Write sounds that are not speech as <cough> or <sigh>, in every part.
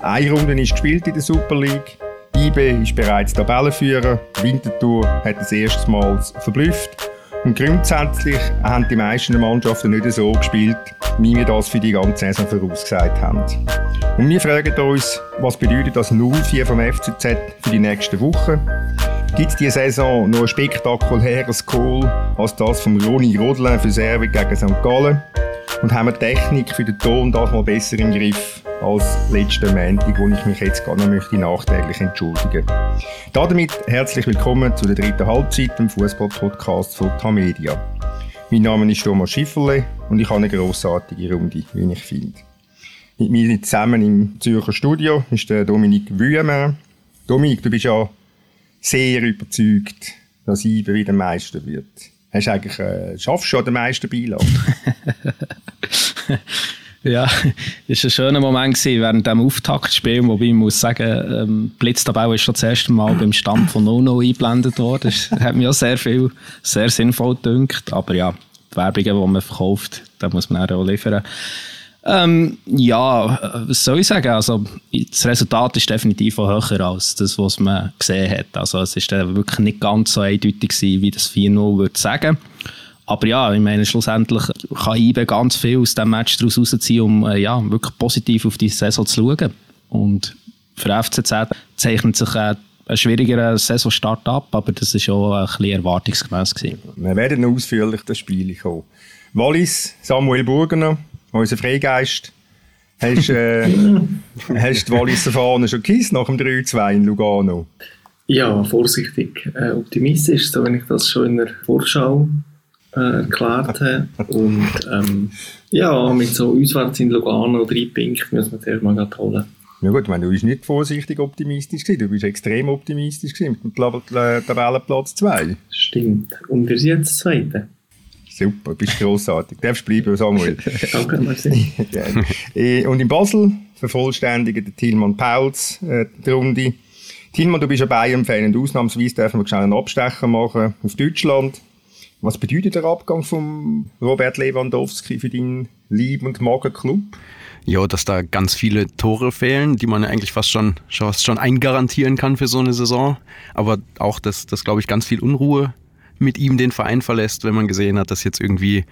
Eine Runde ist gespielt in der Super League. IB ist bereits Tabellenführer. Winterthur hat das erste Mal verblüfft. Und grundsätzlich haben die meisten Mannschaften nicht so gespielt, wie wir das für die ganze Saison vorausgesagt haben. Und wir fragen uns, was bedeutet das 0-4 vom FCZ für die nächsten Wochen? Gibt es diese Saison noch ein spektakuläres Goal als das von Ronny Rodelin für Serve gegen St. Gallen? Und haben wir Technik für den Ton das mal besser im Griff als letzten Montag, wo ich mich jetzt gar noch möchte nachträglich entschuldigen Damit herzlich willkommen zu der dritten Halbzeit im Fußball-Podcast von Tamedia. Mein Name ist Thomas Schifferle und ich habe eine grossartige Runde, wie ich finde. Mit mir zusammen im Zürcher Studio ist der Dominik Wüemer. Dominik, du bist ja sehr überzeugt, dass IBE wieder Meister wird. Hast du eigentlich, äh, schaffst du schon den Meisterbeilag? <laughs> Ja, <laughs> es war ein schöner Moment während dem Auftaktspiel, wobei ich muss sagen, ähm, Blitztabelle ist schon das erste Mal beim Stand von Nono eingeblendet worden. Das hat mir auch sehr viel, sehr sinnvoll gedünkt. Aber ja, die Werbungen, die man verkauft, da muss man auch liefern. Ähm, ja, was soll ich sagen? Also, das Resultat ist definitiv höher als das, was man gesehen hat. Also, es ist wirklich nicht ganz so eindeutig gewesen, wie das 4-0 würde sagen. Aber ja, ich meine, schlussendlich kann IBE ganz viel aus diesem Match daraus rausziehen, um äh, ja, wirklich positiv auf die Saison zu schauen. Und für FCZ zeichnet sich äh, ein schwierigerer Saisonstart ab, aber das war auch ein bisschen erwartungsgemäß. Gewesen. Wir werden ausführlich das Spiel kommen. Wallis, Samuel Burgener, unser Freigeist. Hast, äh, <laughs> hast die Walliser Fahne schon gekisst nach dem 3-2 in Lugano? Ja, vorsichtig äh, optimistisch, so wenn ich das schon in der Vorschau äh, erklärt habe. Und ähm, ja, mit so auswärts in Lugano drei Punkte müssen wir zuerst mal holen. Ja gut, meine, du bist nicht vorsichtig optimistisch gewesen, du bist extrem optimistisch gewesen mit dem Tabellenplatz 2. Stimmt. Und wir sind jetzt Zweite. Super, bist grossartig. Darfst bleiben, Samuel. <laughs> Danke, merci. <laughs> Äh, und in Basel vervollständigen der Tilman Pauls äh, die Runde. Tilman, du bist ein Bayern-Fan und ausnahmsweise dürfen wir schnell einen Abstecher machen auf Deutschland. Was bedeutet der Abgang von Robert Lewandowski für deinen Lieb- und Magen-Club? Ja, dass da ganz viele Tore fehlen, die man eigentlich fast schon, fast schon eingarantieren kann für so eine Saison. Aber auch, dass, dass glaube ich, ganz viel Unruhe mit ihm den Verein verlässt, wenn man gesehen hat, dass jetzt irgendwie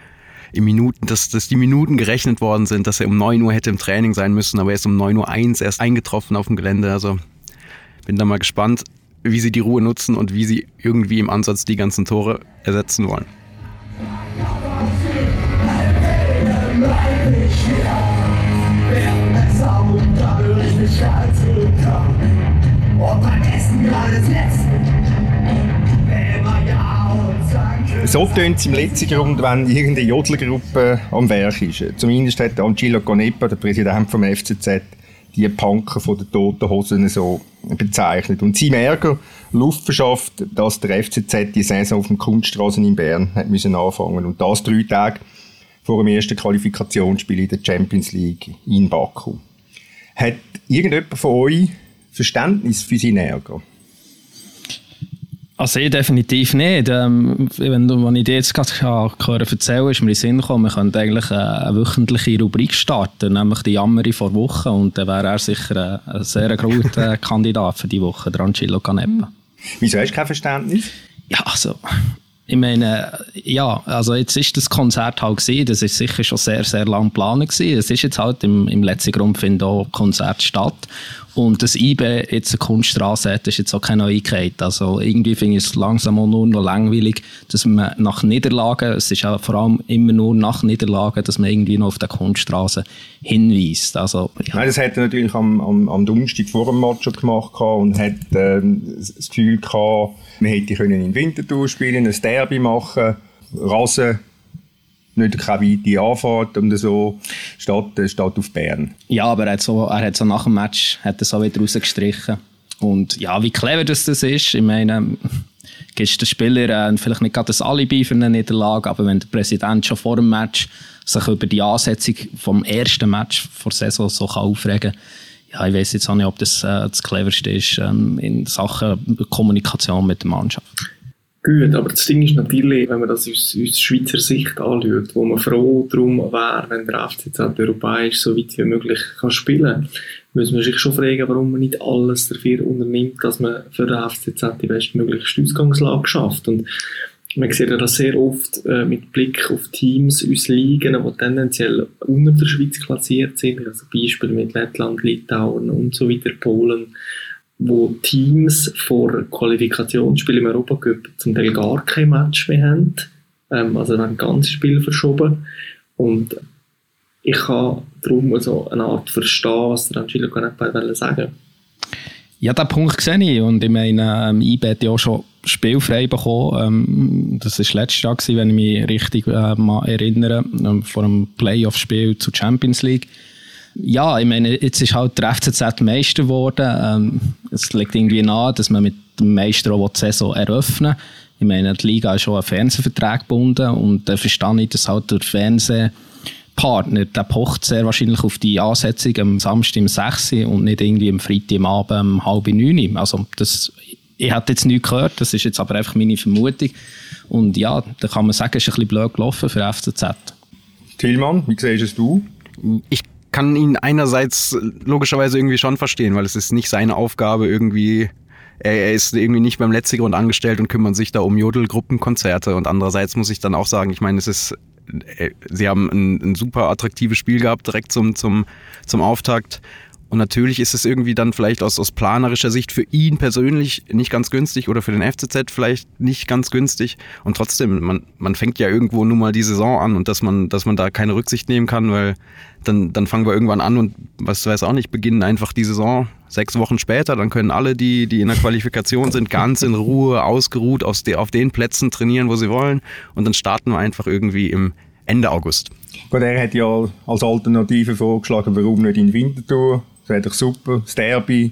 in Minuten, dass, dass die Minuten gerechnet worden sind, dass er um 9 Uhr hätte im Training sein müssen, aber er ist um 9 Uhr 1 erst eingetroffen auf dem Gelände. Also bin da mal gespannt, wie sie die Ruhe nutzen und wie sie irgendwie im Ansatz die ganzen Tore ersetzen wollen. So tönt es im letzten Grund, wenn irgendeine Jodlergruppe am Werk ist. Zumindest hat Angelo Conepa, der Präsident vom FCZ, die Punker von den toten Hosen so bezeichnet. Und sein Ärger Luft verschafft, dass der FCZ die Saison auf dem Kunststraßen in Bern hat müssen anfangen und das drei Tage vor dem ersten Qualifikationsspiel in der Champions League in Baku. Hat irgendjemand von euch Verständnis für seinen Ärger? Also ich definitiv nicht. Ähm, wenn, wenn ich dir jetzt gerade hören erzählen ist mir in den Sinn gekommen, wir könnten eigentlich eine, wöchentliche Rubrik starten, nämlich die Jammeri vor Woche und dann wäre er sicher ein, ein sehr guter Kandidat für die Woche, der Angelo Canepa. Wieso hast du kein Verständnis? Ja, also ich meine, ja, also jetzt ist das Konzert halt gesehen, das ist sicher schon sehr, sehr lang geplant gewesen. Es ist jetzt halt im, im letzten Grund findet auch Konzert statt und das IBE jetzt eine Kunststraße hat, ist jetzt auch keine Neuigkeit. Also irgendwie finde ich es langsam auch nur noch langweilig, dass man nach Niederlagen, es ist ja vor allem immer nur nach Niederlagen, dass man irgendwie noch auf der Kunststraße hinweist. Also, ja. Nein, das hat er natürlich am, am, am Donnerstag vor dem Match schon gemacht und hat ähm, das Gefühl gehabt, man hätte können in Winterthur spielen, ein Derby machen, Rasen nicht keine weite Anfahrt und so statt, äh, statt auf Bern. Ja, aber er hat so, er hat so nach dem Match hat er so wieder rausgestrichen. Und ja, wie clever das, das ist, ich meine, gibst den Spieler äh, vielleicht nicht gerade das Alibi für eine Niederlage, aber wenn der Präsident schon vor dem Match sich über die Ansetzung vom ersten Match vor der Saison so kann aufregen kann, ja, ich weiß jetzt auch nicht, ob das äh, das cleverste ist ähm, in Sachen Kommunikation mit der Mannschaft. Gut, aber das Ding ist natürlich, wenn man das aus, aus Schweizer Sicht anschaut, wo man froh darum wäre, wenn der FCZ europäisch so weit wie möglich kann spielen muss man sich schon fragen, warum man nicht alles dafür unternimmt, dass man für den FCZ die bestmöglichste Ausgangslage schafft. Und man sieht ja das sehr oft äh, mit Blick auf Teams aus Ligen, die tendenziell unter der Schweiz klassiert sind, also Beispiel mit Lettland, Litauen und so weiter, Polen, wo Teams vor Qualifikationsspielen im Europacup zum Teil gar kein Match mehr haben, ähm, also dann ganz Spiel verschoben und ich kann darum so eine Art verstehen, was der Angelo Canepa sagen Ja, den Punkt sehe ich. Und ich meine, ähm, IB hat ja auch schon spielfrei bekommen. Ähm, das war letztes Jahr, gewesen, wenn ich mich richtig äh, mal erinnere, ähm, vor einem Playoff-Spiel zur Champions League. Ja, ich meine, jetzt ist halt der FCZ Meister geworden. Ähm, es liegt irgendwie nahe, dass man mit dem Meister auch die Saison eröffnen will. Ich meine, die Liga ist schon an Fernsehvertrag gebunden und da verstehe ich, dass halt der Fernsehpartner, der pocht sehr wahrscheinlich auf die Ansetzung am Samstag um 6 Uhr und nicht irgendwie am Freitag am Abend um halb 9 Uhr. Also das, ich habe jetzt nichts gehört, das ist jetzt aber einfach meine Vermutung. Und ja, da kann man sagen, es ist ein bisschen blöd gelaufen für FCZ. Tillmann, wie siehst es du? Ich kann ihn einerseits logischerweise irgendwie schon verstehen, weil es ist nicht seine Aufgabe irgendwie er, ist irgendwie nicht beim Letzigrund angestellt und kümmert sich da um Jodelgruppenkonzerte. Und andererseits muss ich dann auch sagen, ich meine, es ist, äh, sie haben ein, ein super attraktives Spiel gehabt direkt zum, zum, zum Auftakt. Und natürlich ist es irgendwie dann vielleicht aus, aus planerischer Sicht für ihn persönlich nicht ganz günstig oder für den FCZ vielleicht nicht ganz günstig. Und trotzdem, man, man fängt ja irgendwo nun mal die Saison an und dass man, dass man da keine Rücksicht nehmen kann, weil dann, dann fangen wir irgendwann an und was weiß auch nicht, beginnen einfach die Saison sechs Wochen später. Dann können alle, die, die in der Qualifikation sind, ganz in Ruhe, ausgeruht aus de, auf den Plätzen trainieren, wo sie wollen. Und dann starten wir einfach irgendwie im Ende August. Gut, er hat ja als Alternative vorgeschlagen, warum nicht in Winterthur das wäre doch super. Das Derby,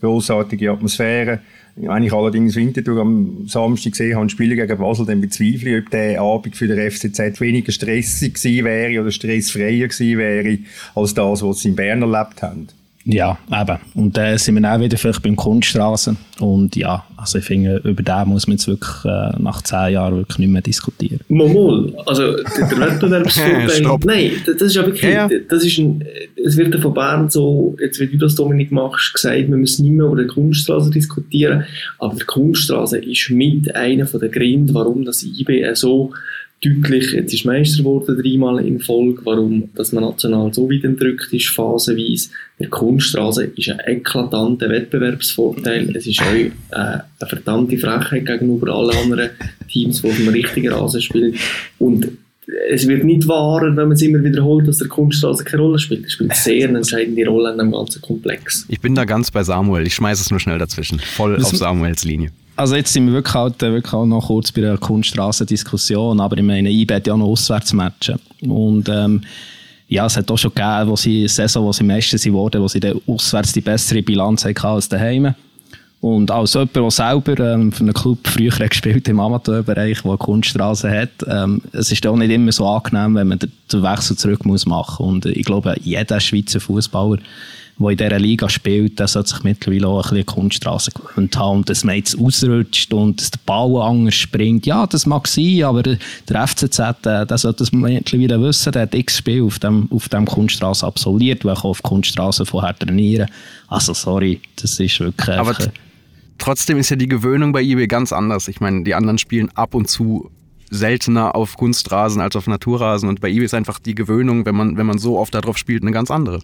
grossartige Atmosphäre. Wenn ich allerdings Winterthur am Samstag gesehen habe, Spiele gegen Basel, dann bezweifle ich, ob der Abend für den FCZ weniger stressig gewesen wäre oder stressfreier gewesen wäre, als das, was sie in Bern erlebt haben. Ja, eben. Und dann äh, sind wir auch wieder vielleicht beim Kunststraßen. Und ja, also ich finde, über den muss man jetzt wirklich äh, nach zehn Jahren wirklich nicht mehr diskutieren. Mal, also der, der Wettbewerbsvorteil, <laughs> nein, das ist ja wirklich, ja, ja. das ist ein, es wird ja von Bern so, jetzt wie du das Dominik machst, gesagt, wir müssen nicht mehr über die Kunststraße diskutieren, aber die Kunststraße ist mit einer der Gründe, warum das IB so deutlich, jetzt ist Meister geworden, dreimal in Folge, warum dass man national so weit entrückt ist, phasenweise. Der Kunststraße ist ein eklatanter Wettbewerbsvorteil. Es ist auch äh, eine verdammte Frechheit gegenüber allen anderen Teams, die auf dem richtigen Rasen spielen. Und es wird nicht wahr, wenn man es immer wiederholt, dass der Kunststraße keine Rolle spielt. Er spielt sehr eine entscheidende Rolle in dem ganzen Komplex. Ich bin da ganz bei Samuel. Ich schmeiße es nur schnell dazwischen. Voll das auf Samuels Linie also jetzt sind wir wirklich, halt, äh, wirklich auch noch kurz bei der Kunststraßendiskussion, aber ich meine, IB hat ja noch Auswärtsmatchen. Und ähm, ja, es hat auch schon gegeben, wo sie Saison, wo sie Meister sind worden, wo sie auswärts die bessere Bilanz hatten als daheim. Und als jemand, der selber ähm, für einen Club früher <laughs> gespielt im Amateurbereich, der Kunststraße hat, ähm, es ist auch nicht immer so angenehm, wenn man den Wechsel zurück muss machen muss. Und ich glaube, jeder Schweizer Fußballer der in dieser Liga spielt, der sollte sich mittlerweile auch ein bisschen Kunststraße gewöhnt haben. Und dass man jetzt ausrutscht und dass der Ball anders springt, ja, das mag sein, aber der FCZ, der, der sollte das mittlerweile wissen, der hat x Spiel auf dem, auf dem Kunststraße absolviert, weil ich auf Kunststraße vorher trainieren. Also sorry, das ist wirklich... Aber trotzdem ist ja die Gewöhnung bei IB ganz anders. Ich meine, die anderen spielen ab und zu seltener auf Kunstrasen als auf Naturrasen und bei IB ist einfach die Gewöhnung, wenn man, wenn man so oft darauf spielt, eine ganz andere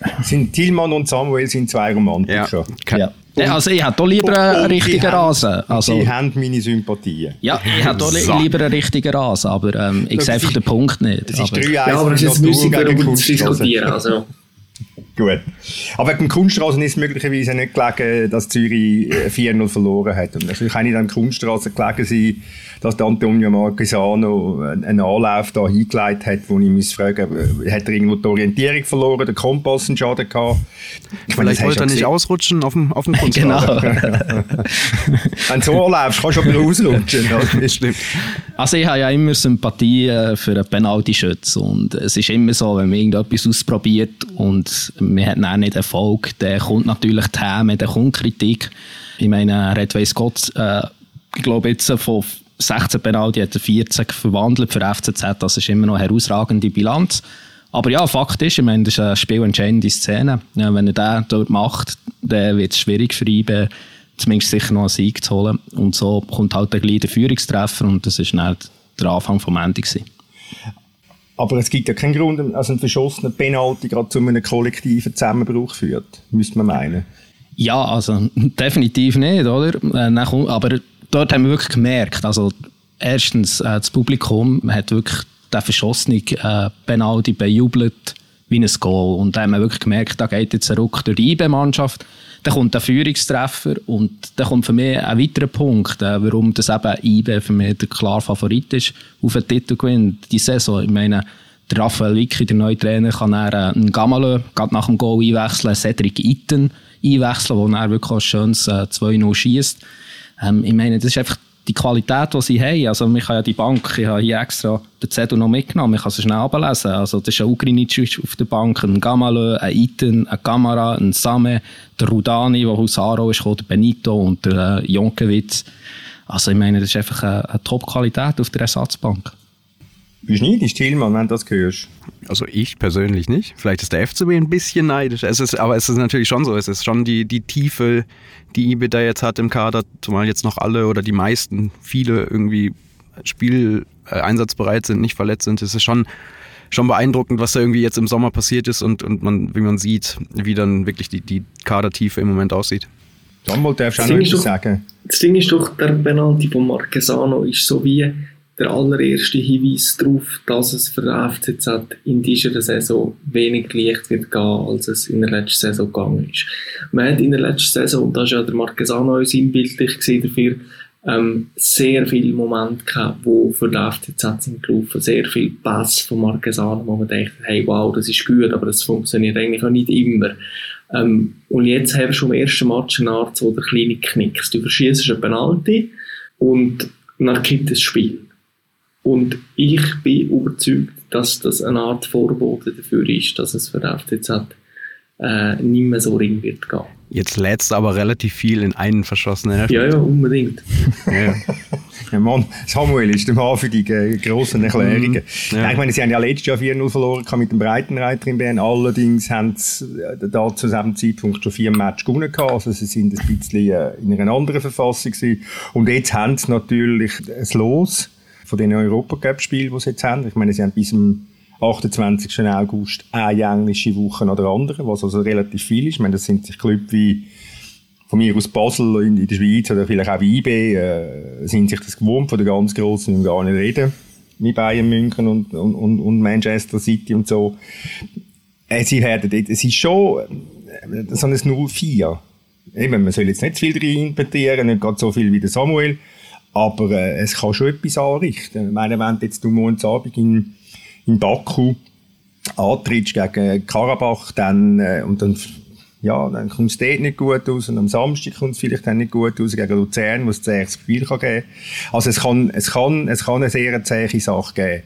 <laughs> sind Tilman und Samuel sind zwei Romantiker. Ja. ja. also ich hätte lieber einen richtigen Rasen. Also, die haben meine Sympathien. Ja, ich hätte so. lieber einen richtigen Rasen, aber ähm, ich sehe einfach den Punkt nicht. Das ist aber, ja, aber das ist jetzt müßig darüber zu diskutieren. Also. Gut. Aber wegen Kunststraßen ist es möglicherweise nicht gelegen, dass Zürich 4-0 äh, verloren hat. Und natürlich kann ich dann Kunststraße gelegen sein, dass der Antonio Marquesano einen Anlauf da hingeleitet hat, wo ich mich frage, äh, hat er irgendwo die Orientierung verloren, den Kompass einen Schaden gehabt? Ich Vielleicht wollte er nicht ausrutschen auf dem, auf dem <laughs> Kunststraße. genau. <laughs> Wenn du so anläufst, kannst du aber ausrutschen. <laughs> Das stimmt. Also ich habe ja immer Sympathie äh, für einen Penalty-Schütz und es ist immer so, wenn man irgendetwas ausprobiert und man hat dann nicht Erfolg, dann kommt natürlich Häme, dann kommt Kritik. Ich meine, Red Weiss Gott, äh, ich glaube jetzt von 16 Penalty hat er 14 verwandelt für FCZ. Das ist immer noch eine herausragende Bilanz. Aber ja, Fakt ist, ich meine, das ist eine spielentscheidende Szene. Ja, wenn er den dort macht, dann wird es schwierig für ihn, zumindest sicher noch einen Sieg zu holen. Und so kommt halt der gleiche Führungstreffer und das ist dann der Anfang vom Ende. Aber es gibt ja keinen Grund, dass ein verschossener Penalty gerade zu einem kollektiven Zusammenbruch führt, müsste man meinen. Ja, also <laughs> definitiv nicht, oder? Äh, aber dort haben wir wirklich gemerkt, also erstens, äh, das Publikum hat wirklich den verschossenen äh, Penalty bejubelt wie ein Goal. Und da haben wir wirklich gemerkt, da geht jetzt ein Ruck durch die IB-Mannschaft. Dann kommt der Führungstreffer und dann kommt für mich ein weiterer Punkt, äh, warum das eben IB für mich der klare Favorit ist auf den Titelgewinn die Saison. Ich meine, der Raphael Vicky, der neue Trainer, kann er äh, einen Gamalö gerade nach dem Goal einwechseln, Cedric Itten einwechseln, wo er wirklich ein schönes äh, 2-0 schießt. Ähm, ich meine, das ist einfach die Qualität, die sie haben. Also, ich habe ja die Bank, ich habe hier extra den Zettel noch mitgenommen, ich kann es schnell ablesen. Also, das ist ein Ugrinic auf der Bank, ein Gamalö, ein Iten, ein Kamara, ein Same, der Rudani, der aus Aro ist, der Benito und der äh, Jonkewitz. Also, ich meine, das ist einfach eine, eine Top-Qualität auf der Ersatzbank. Bist du neidisch, Tillmann, wenn du das hörst? Also ich persönlich nicht. Vielleicht ist der FCB ein bisschen neidisch. Es ist, aber es ist natürlich schon so. Es ist schon die, die Tiefe, die IBE da jetzt hat im Kader, zumal jetzt noch alle oder die meisten, viele irgendwie Spiel äh, einsatzbereit sind, nicht verletzt sind. Es ist schon, schon beeindruckend, was da irgendwie jetzt im Sommer passiert ist und, und man, wie man sieht, wie dann wirklich die, die Kadertiefe im Moment aussieht. Samuel, darfst du auch noch etwas sagen? Das Ding ist doch, der Penalty von Marquesano ist so wie der allererste Hinweis darauf, dass es für den FCZ in dieser Saison wenig leicht wird gehen, als es in der letzten Saison gegangen ist. Man hat in der letzten Saison, und da ist ja der Marquesano sinnbildlich dafür, ähm, sehr viele Momente gehabt, wo für den FCZ sind gelaufen, sehr viel Pass von Marquesano, wo man denkt, hey, wow, das ist gut, aber das funktioniert eigentlich auch nicht immer. Ähm, und jetzt haben wir schon im ersten Match eine Art so der kleine Knicks. Du verschießt einen Penalty und dann kippt das Spiel. Und ich bin überzeugt, dass das eine Art Vorbote dafür ist, dass es für den FCZ äh, nicht mehr so ring wird gehen. Jetzt lädst du aber relativ viel in einen verschossenen Elfmeter. Ja, ja, unbedingt. <laughs> ja. ja, Mann, Samuel ist der Mann für die grossen Erklärungen. Mhm. Ja. Ich meine, sie haben ja letztes Jahr 4-0 verloren mit dem Breitenreiter in Bern. Allerdings haben sie äh, da zu diesem Zeitpunkt schon vier Matches gewonnen. Also sie sind ein bisschen äh, in einer anderen Verfassung gewesen. Und jetzt haben sie natürlich ein Los von den Europacup-Spielen, die sie jetzt haben. Ich meine, sie haben bis zum 28. August eine englische Woche nach der anderen, was also relativ viel ist. Ich meine, das sind sich Clubs wie von mir aus Basel in, in der Schweiz oder vielleicht auch IB, äh, sind sich das gewohnt, von den ganz müssen wir gar nicht reden, wie Bayern München und, und, und Manchester City und so. Äh, sie werden, es ist schon äh, so ein 0-4. Eben, man soll jetzt nicht zu viel rein interpretieren, nicht gerade so viel wie der Samuel, aber äh, es kann schon etwas anrichten. Ich meine, wenn jetzt du morgen Abend in, in Baku antrittst gegen Karabach, dann, äh, und dann, ja, dann kommt es dort nicht gut aus und am Samstag kommt es vielleicht dann nicht gut aus gegen Luzern, wo es zähes Spiel geben kann. Also es kann, es kann, es kann eine sehr zähe Sache geben.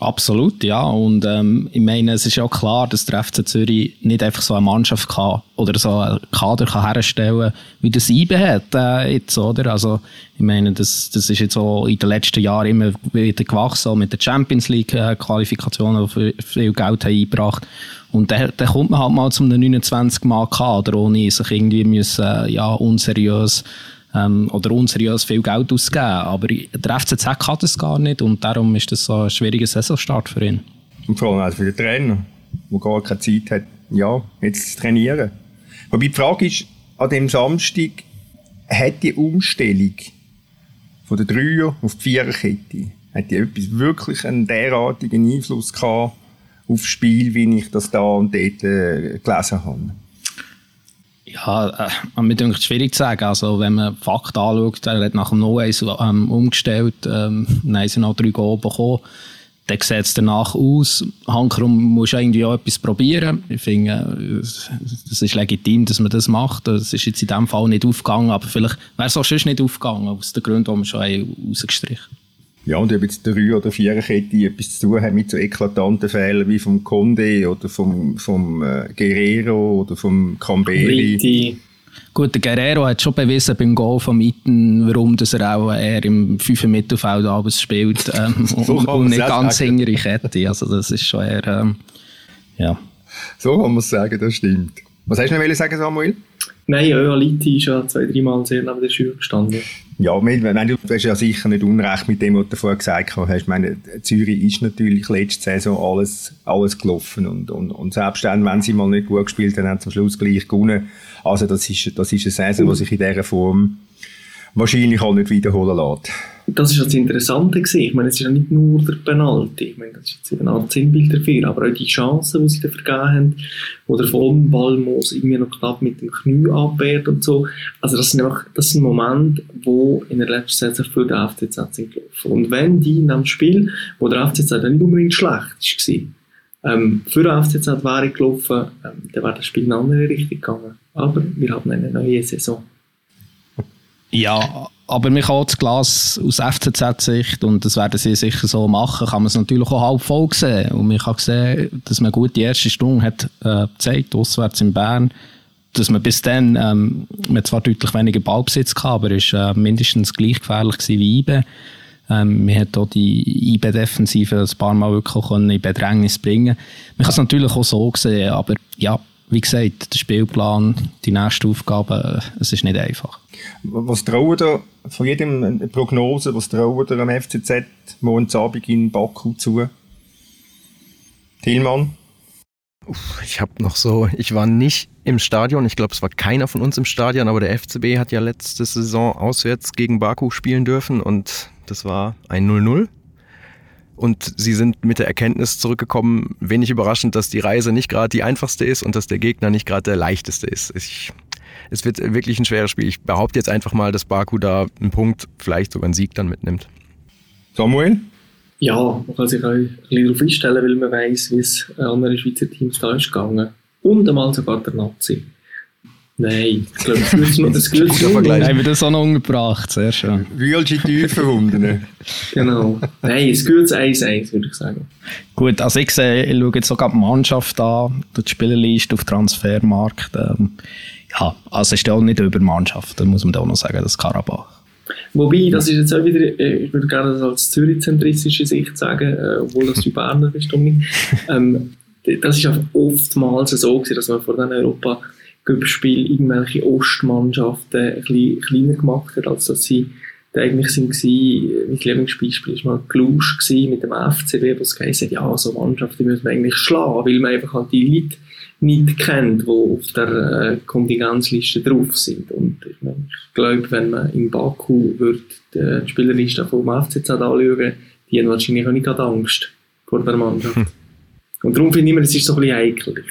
Absolut, ja. Und ähm, ich meine, es ist ja klar, dass der FC Zürich nicht einfach so eine Mannschaft kann oder so einen Kader kann herstellen wie das IBE hat äh, jetzt, oder? Also ich meine, das, das ist jetzt auch in den letzten Jahren immer wieder gewachsen, mit der Champions League äh, die viel Geld haben eingebracht und dann, dann kommt man halt mal zum 29 Mal Kader, ohne sich irgendwie müssen, äh, ja, unseriös ähm, oder unseriös viel Geld ausgeben. Aber der FCZ kann das gar nicht und darum ist das so ein schwieriger Saisonstart für ihn. Und vor allem auch für den Trainer, der gar keine Zeit hat, ja, jetzt zu trainieren. Wobei die Frage ist, an dem Samstag hat die Umstellung von der Dreier auf die Viererkette, hat die etwas wirklich einen derartigen Einfluss gehabt auf das Spiel, wie ich das da und dort äh, gelesen habe? Ja, äh, mir denkt es schwierig zu sagen. Also, wenn man Fakten anschaut, er hat nach dem No-Ace ähm, umgestellt, ähm, dann haben sie noch drei Goal bekommen. Dann sieht es danach aus. Hankerum muss irgendwie auch etwas probieren. Ich finde, das ist legitim, dass man das macht. Das ist jetzt in diesem Fall nicht aufgegangen, aber vielleicht wäre es auch schon nicht aufgegangen, aus den Gründen, die wir schon rausgestrichen haben. Ja, und ob jetzt drei oder vier Kette etwas zu tun hat mit so eklatanten Fehlern wie vom Conde oder vom, vom äh, Guerrero oder vom Camberi. Gut, der Guerrero hat schon bewiesen beim Goal von Mitten, warum dass er auch eher im 5 Mittelfeld abends spielt ähm, <laughs> so und, und, nicht ganz hintere Kette. Also das ist schon eher, ähm, ja. So kann man es sagen, das stimmt. Was hast du noch sagen, Samuel? Nein, ja, Liti ist ja zwei, dreimal sehr neben der Schür gestanden. Ja, wenn du, du hast ja sicher nicht unrecht mit dem, was du vorher gesagt hast. Ich meine, Zürich ist natürlich letzte Saison alles, alles gelaufen und, und, und selbst dann, wenn sie mal nicht gut gespielt haben, haben sie am Schluss gleich gewonnen. Also das ist, das ist eine Saison, die sich in dieser Form wahrscheinlich auch nicht wiederholen lässt. Das ist das Interessante gewesen. Ich meine, es ist ja nicht nur der Penalty. Ich meine, das ist jetzt eine Art Sinnbild dafür, aber auch die Chancen, die sie da vergeben haben, wo der Vollballmoos irgendwie noch knapp mit dem Knie abwehrt und so. Also das sind einfach, das sind Momente, wo in der letzten Saison für den FCZ sind gelaufen. Und wenn die in einem Spiel, wo der FCZ nicht unbedingt schlecht war, ähm, für den FCZ wäre gelaufen, ähm, dann wäre das Spiel in eine andere Richtung gegangen. Aber wir haben eine neue Saison. Ja, aber man kann das Glas aus FCZ-Sicht, und das werden sie sicher so machen, kann man es natürlich auch halb voll sehen. Und man kann sehen, dass man gut die erste Stunde hat äh, gezeigt, auswärts in Bern, dass man bis dann, ähm, man zwar deutlich weniger Ballbesitz gehabt, aber ist äh, mindestens gleich gefährlich wie IBE. Ähm, man hat auch die IBE-Defensive ein paar Mal wirklich in Bedrängnis bringen Man kann es natürlich auch so sehen, aber ja, wie gesagt, der Spielplan, die nächste Aufgabe, es ist nicht einfach. Was trauen da von jedem Prognose, was trauen da am FCZ morgen Abend in Baku zu? Thielmann? Ich habe noch so, ich war nicht im Stadion, ich glaube, es war keiner von uns im Stadion, aber der FCB hat ja letzte Saison auswärts gegen Baku spielen dürfen und das war ein 0-0. Und sie sind mit der Erkenntnis zurückgekommen, wenig überraschend, dass die Reise nicht gerade die einfachste ist und dass der Gegner nicht gerade der leichteste ist. Ich, es wird wirklich ein schweres Spiel. Ich behaupte jetzt einfach mal, dass Baku da einen Punkt, vielleicht sogar einen Sieg dann mitnimmt. Samuel? Ja, man kann sich auch ein bisschen darauf einstellen, weil man weiß, wie es anderen Schweizer Teams da ist gegangen. Und einmal sogar der Nazi. Nein, ich glaube, das wird das <laughs> gut Vergleich. Haben wir das auch noch umgebracht, sehr schön. Wühlsche Tiefenwunden. <laughs> genau. Nein, es gutes 1-1, würde ich sagen. Gut, also ich sehe, ich schaue jetzt sogar die Mannschaft an, die Spielerliste auf Transfermarkt. Ähm, ja, also ist ja auch nicht über Mannschaft, da muss man da auch noch sagen, das Karabach. Wobei, das ist jetzt auch wieder, äh, ich würde gerne das als zürich-zentristische Sicht sagen, äh, obwohl das die Berner ist, <laughs> ähm, das ist oftmals so gewesen, dass man vor den Europa Cup-Spiel irgendwelche Ostmannschaften ein bisschen kleiner gemacht hat, als dass sie eigentlich sind gewesen, mein Lieblingsbeispiel war mal Glusch mit dem FCB, wo es geheißen ja, so Mannschaften müssen wir eigentlich schlagen, weil man einfach halt die Leute nicht kennt, die auf der äh, Kontingenzliste drauf sind. Und ich, mein, ich glaube, wenn man in Baku würde die Spielerliste vom FCZ anschauen, die haben wahrscheinlich auch nicht gerade Angst vor der Mannschaft. <laughs> Und darum finde ich immer, es ist so ein bisschen heikel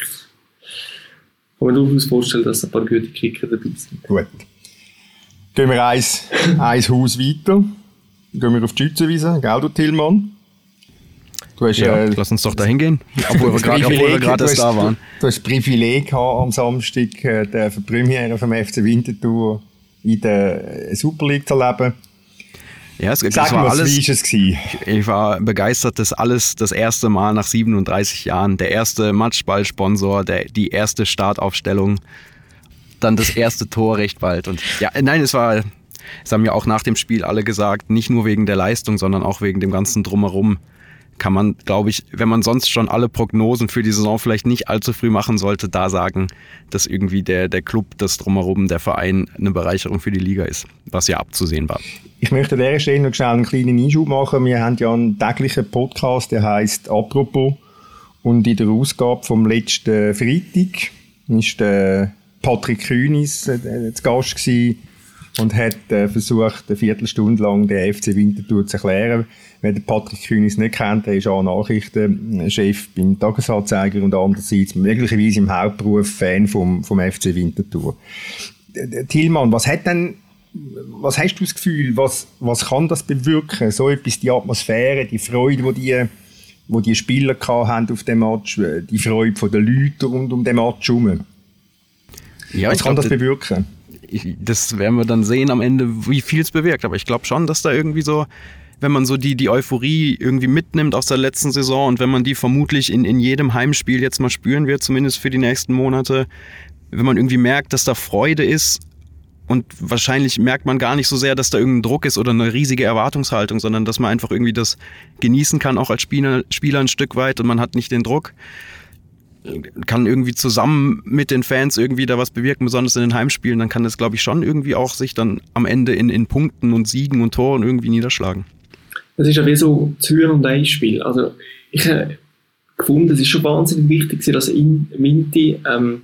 kann man durchaus vorstellen, dass ein paar gute Kicker dabei sind. Gut. Gehen wir eins, eins Haus weiter. Gehen wir auf die Schützenwiese, gell, du Tillmann? Du hast, ja, äh, lass uns doch da hingehen, <laughs> obwohl wir gerade erst da waren. Du hast das Privileg gehabt, am Samstag äh, der Premiere vom FC Winterthur in der Super League zu erleben. Ja, es, Sag war alles, wie ist es gewesen? Ich war begeistert, dass alles das erste Mal nach 37 Jahren, der erste Matchballsponsor, die erste Startaufstellung, dann das erste Tor recht bald. Und ja, nein, es war, es haben ja auch nach dem Spiel alle gesagt, nicht nur wegen der Leistung, sondern auch wegen dem ganzen Drumherum kann man, glaube ich, wenn man sonst schon alle Prognosen für die Saison vielleicht nicht allzu früh machen sollte, da sagen, dass irgendwie der, der Club, das drumherum, der Verein eine Bereicherung für die Liga ist, was ja abzusehen war. Ich möchte an dieser Stelle noch schnell einen kleinen Einschub machen. Wir haben ja einen täglichen Podcast, der heißt «Apropos» und in der Ausgabe vom letzten Freitag ist der Patrick Kühnis äh, zu Gast gewesen und hat äh, versucht, eine Viertelstunde lang den FC Winterthur zu erklären. Wer den Patrick Kühnis nicht kennt, er ist auch Nachrichtenchef beim Tagesanzeiger und andererseits möglicherweise im Hauptberuf Fan vom, vom FC Winterthur. Tillmann, was hat denn was hast du das Gefühl, was, was kann das bewirken? So etwas, die Atmosphäre, die Freude, die die, wo die Spieler haben auf dem Match, die Freude der Leute rund um den Match herum. Ja, was kann glaub, das bewirken? Das werden wir dann sehen am Ende, wie viel es bewirkt. Aber ich glaube schon, dass da irgendwie so wenn man so die, die Euphorie irgendwie mitnimmt aus der letzten Saison und wenn man die vermutlich in, in jedem Heimspiel jetzt mal spüren wird, zumindest für die nächsten Monate, wenn man irgendwie merkt, dass da Freude ist und wahrscheinlich merkt man gar nicht so sehr, dass da irgendein Druck ist oder eine riesige Erwartungshaltung, sondern dass man einfach irgendwie das genießen kann, auch als Spieler, Spieler ein Stück weit und man hat nicht den Druck kann irgendwie zusammen mit den Fans irgendwie da was bewirken, besonders in den Heimspielen, dann kann das, glaube ich, schon irgendwie auch sich dann am Ende in, in Punkten und Siegen und Toren irgendwie niederschlagen. Das ist ja wie so Zür- und Eisspiel. Also ich habe gefunden, es ist schon wahnsinnig wichtig, dass in Minti ähm,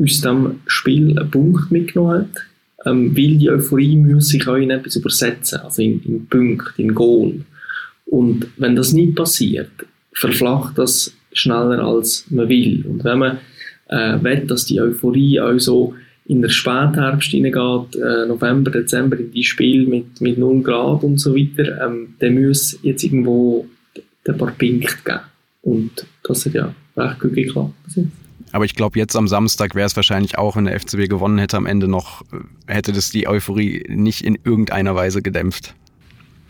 aus dem Spiel einen Punkt mitgenommen hat, ähm, weil die Euphorie muss sich auch in etwas übersetzen, also in, in Punkte, in Goal. Und wenn das nicht passiert, verflacht das schneller als man will. Und wenn man äh, will, dass die Euphorie auch so in der Spätherbst hineingeht, äh, November, Dezember in die Spiel mit, mit 0 Grad und so weiter, ähm, dann muss jetzt irgendwo ein paar Punkte geben. Und das hat ja recht gut geklappt. Aber ich glaube, jetzt am Samstag wäre es wahrscheinlich auch, wenn der FCB gewonnen hätte, am Ende noch, äh, hätte das die Euphorie nicht in irgendeiner Weise gedämpft.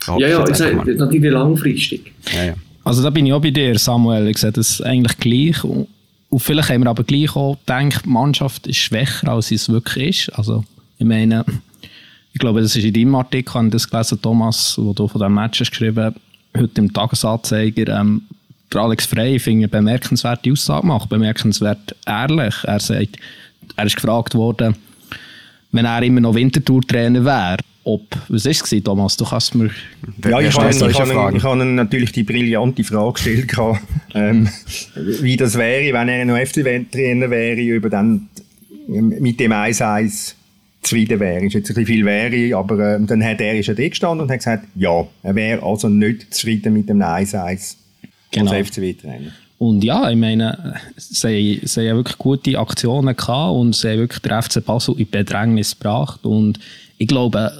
Ja, ja, ist natürlich langfristig. Ja, ja. Also da bin ich auch bei dir, Samuel. Ich sehe das eigentlich gleich. Und vielleicht haben wir aber gleich auch gedacht, die Mannschaft ist schwächer, als sie es wirklich ist. Also ich meine, ich glaube, das ist in deinem Artikel, an das gelesen, Thomas, wo du von diesem Match hast geschrieben heute im Tagesanzeiger, ähm, der Alex Frey, ich finde, bemerkenswerte Aussage macht, bemerkenswert ehrlich. Er sagt, er ist gefragt worden, wenn er immer noch Wintertour-Trainer wäre, ob. Was war es, Thomas? Du kannst mir. Ja, ich habe, ich, habe, ich habe natürlich die brillante Frage gestellt, <laughs> ähm, wie das wäre, wenn er noch FCW-Trainer wäre, über dann mit dem 1-1 zufrieden wäre. Ist jetzt ein bisschen viel wäre, aber äh, dann hat er ist er gestanden und hat gesagt, ja, er wäre also nicht zufrieden mit dem 1-1 genau. als FCW-Trainer. Und ja, ich meine, sie, sie haben wirklich gute Aktionen gehabt und sie haben wirklich den FC Basel in Bedrängnis gebracht und ich glaube,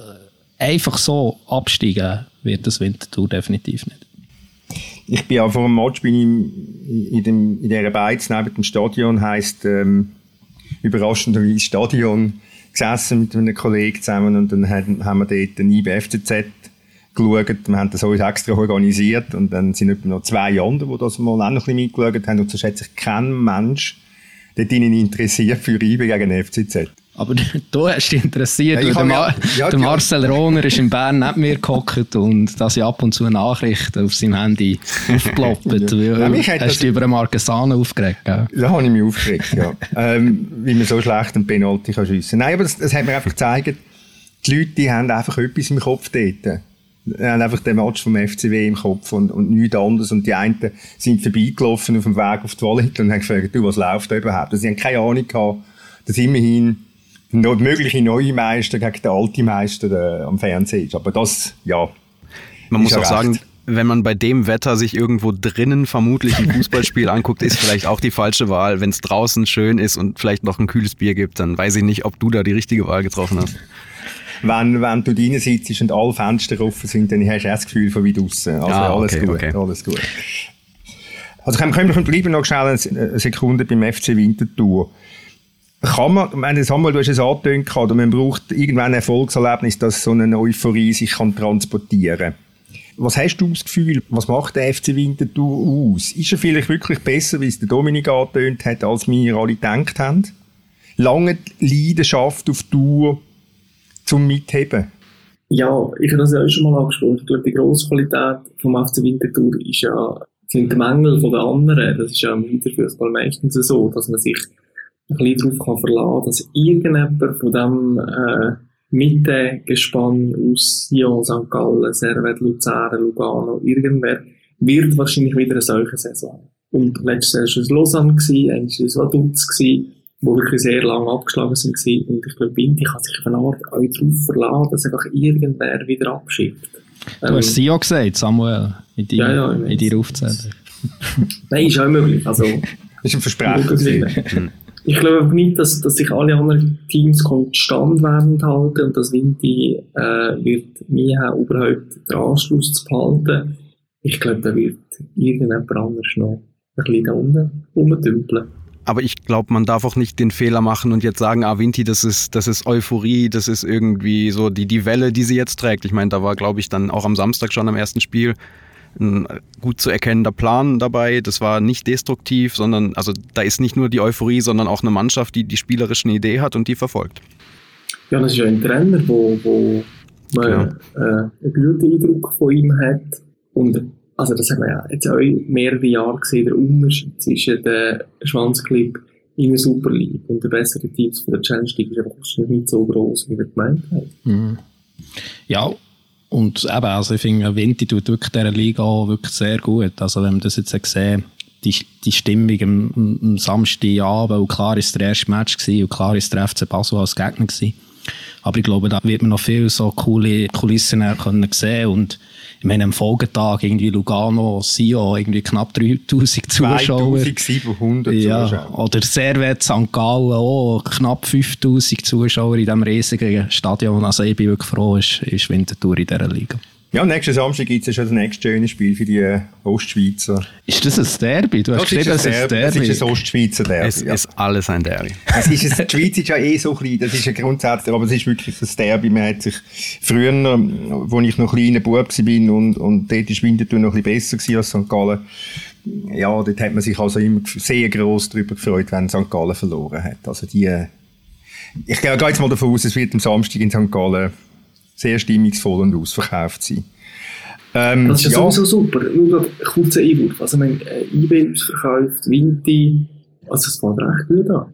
einfach so absteigen wird das Wintertour definitiv nicht. Ich bin ja vor dem Match bin ich in, dem, in dieser Beiz neben dem Stadion, heisst ähm, überraschenderweise Stadion, gesessen mit einem Kollegen zusammen und dann haben, wir dort den IB FCZ geschaut. Wir haben das alles extra organisiert und dann sind etwa noch zwei andere, die das mal auch noch ein bisschen mitgeschaut haben und so schätze ich kein Mensch dort ihnen interessiert für IB gegen FCZ. Aber <laughs> du hast dich interessiert, ja, weil der, ja, der Marcel Rohner ist in Bern neben mir gehockt und dass ich ab und zu Nachrichten auf seinem Handy <laughs> aufploppt. ja. ja hast du dich über Marke Sahne aufgeregt? Gell? Da habe ich mich aufgeregt, ja. <laughs> ähm, wie man so schlecht einen Penalty kann schiessen kann. Nein, aber das, das hat mir einfach gezeigt, die Leute die haben einfach etwas im Kopf dort. Die haben einfach den Match vom FCW im Kopf und, und nichts anderes. Und die einen sind vorbeigelaufen auf dem Weg auf die Toilette und haben gefragt, du, was läuft da überhaupt? Also, sie haben keine Ahnung gehabt, dass immerhin der mögliche neue Meister gegen den alten Meister äh, am Fernsehen ist. Aber das, ja. Man muss auch recht. sagen, wenn man bei dem Wetter sich irgendwo drinnen vermutlich ein Fußballspiel <laughs> anguckt, ist vielleicht auch die falsche Wahl. Wenn es draußen schön ist und vielleicht noch ein kühles Bier gibt, dann weiß ich nicht, ob du da die richtige Wahl getroffen hast. Wenn, wenn du drinnen sitzt und alle Fenster offen sind, dann hast du das Gefühl von wie draußen. Also ah, okay, alles gut, okay. alles gut. Also können wir bleiben noch schnell eine Sekunde beim FC Winterthur kann man, meine Samuel, du hast es angetönt, man braucht irgendwann ein Erfolgserlebnis, dass so eine Euphorie sich kann transportieren kann. Was hast du das Gefühl, was macht der FC Winterthur aus? Ist er vielleicht wirklich besser, wie es der Dominik angetönt hat, als wir alle gedacht haben? Lange Leidenschaft auf Tour zum Mitheben? Ja, ich habe das ja auch schon mal angesprochen. Ich glaube, die grosse Qualität vom FC Winterthur ist ja, sind die Mängel den anderen. Das ist ja im Winterfußball meistens so, dass man sich ein bisschen darauf verlassen kann, dass irgendjemand von dem äh, Mitte-Gespann aus Sion, St. Gallen, Servet, Luzern, Lugano, irgendwer, wird wahrscheinlich wieder eine solche Saison. Und letztes Jahr war es Lausanne, eins war es Vaduz, wo wirklich sehr lange abgeschlagen sind. Und ich glaube, Winti kann sich auf eine Art auch darauf verlassen, dass einfach irgendwer wieder abschickt. Du ähm, hast Sion gesagt, Samuel, in, die, ja, ja, in deiner Aufzählung. Nein, ist auch möglich. Also, <laughs> das ist ein Versprechen. <laughs> Ich glaube nicht, dass, dass sich alle anderen Teams konstant werden halten und dass Vinti äh, wird nie haben, überhaupt den Anschluss zu behalten. Ich glaube, da wird irgendjemand anders noch ein bisschen da unten rumdümpeln. Aber ich glaube, man darf auch nicht den Fehler machen und jetzt sagen, ah, Vinti, das ist, das ist Euphorie, das ist irgendwie so die, die Welle, die sie jetzt trägt. Ich meine, da war, glaube ich, dann auch am Samstag schon am ersten Spiel ein gut zu erkennender Plan dabei. Das war nicht destruktiv, sondern also da ist nicht nur die Euphorie, sondern auch eine Mannschaft, die die spielerischen Idee hat und die verfolgt. Ja, das ist ja ein Trainer, wo, wo man genau. äh, einen guten Eindruck von ihm hat. Und also das haben wir ja jetzt auch mehrere Jahre gesehen, der Unterschied zwischen der Schwanzclip in der Super League und den besseren Teams von der Challenge League ist einfach nicht so groß, wie wir gemeint haben. Mhm. Ja, und eben, also ich finde, Vinti tut wirklich dieser Liga wirklich sehr gut. Also wenn man das jetzt gesehen die, die Stimmung am, am Samstagabend, und klar ist der erste Match gewesen, und klar ist der FC Basel als Gegner gewesen. Aber ich glaube, da wird man noch viel so coole Kulissen können sehen und ich meine, am Folgetag irgendwie Lugano, Sio, irgendwie knapp 3000 Zuschauer. 2700 ja, Zuschauer. Oder Servet, St. Gallen auch, knapp 5000 Zuschauer in diesem riesigen Stadion. Also ich bin wirklich froh, ist, ist Winterthur in dieser Liga. Ja, nächsten Samstag gibt es ja schon das nächste schöne Spiel für die äh, Ostschweizer. Ist das ein Derby? Du hast geschrieben, das ist ein Derby. Das ist ein Ostschweizer Derby. Es ja. ist alles ein Derby. Es ist ein, die Schweiz ist ja eh so klein, das ist ja grundsätzlich, aber es ist wirklich ein Derby. Man hat sich früher, wo ich noch kleiner Bub war und, und dort war Winterthur noch ein bisschen besser als St. Gallen, ja, dort hat man sich also immer sehr gross darüber gefreut, wenn St. Gallen verloren hat. Also die, ich gehe jetzt mal davon aus, es wird am Samstag in St. Gallen sehr stimmungsvoll und ausverkauft sein. Ähm, das ist ja, sowieso super. Nur ein kurzer Einwurf. Also, wenn äh, eBay ausverkauft, Vinti, also es geht recht gut an.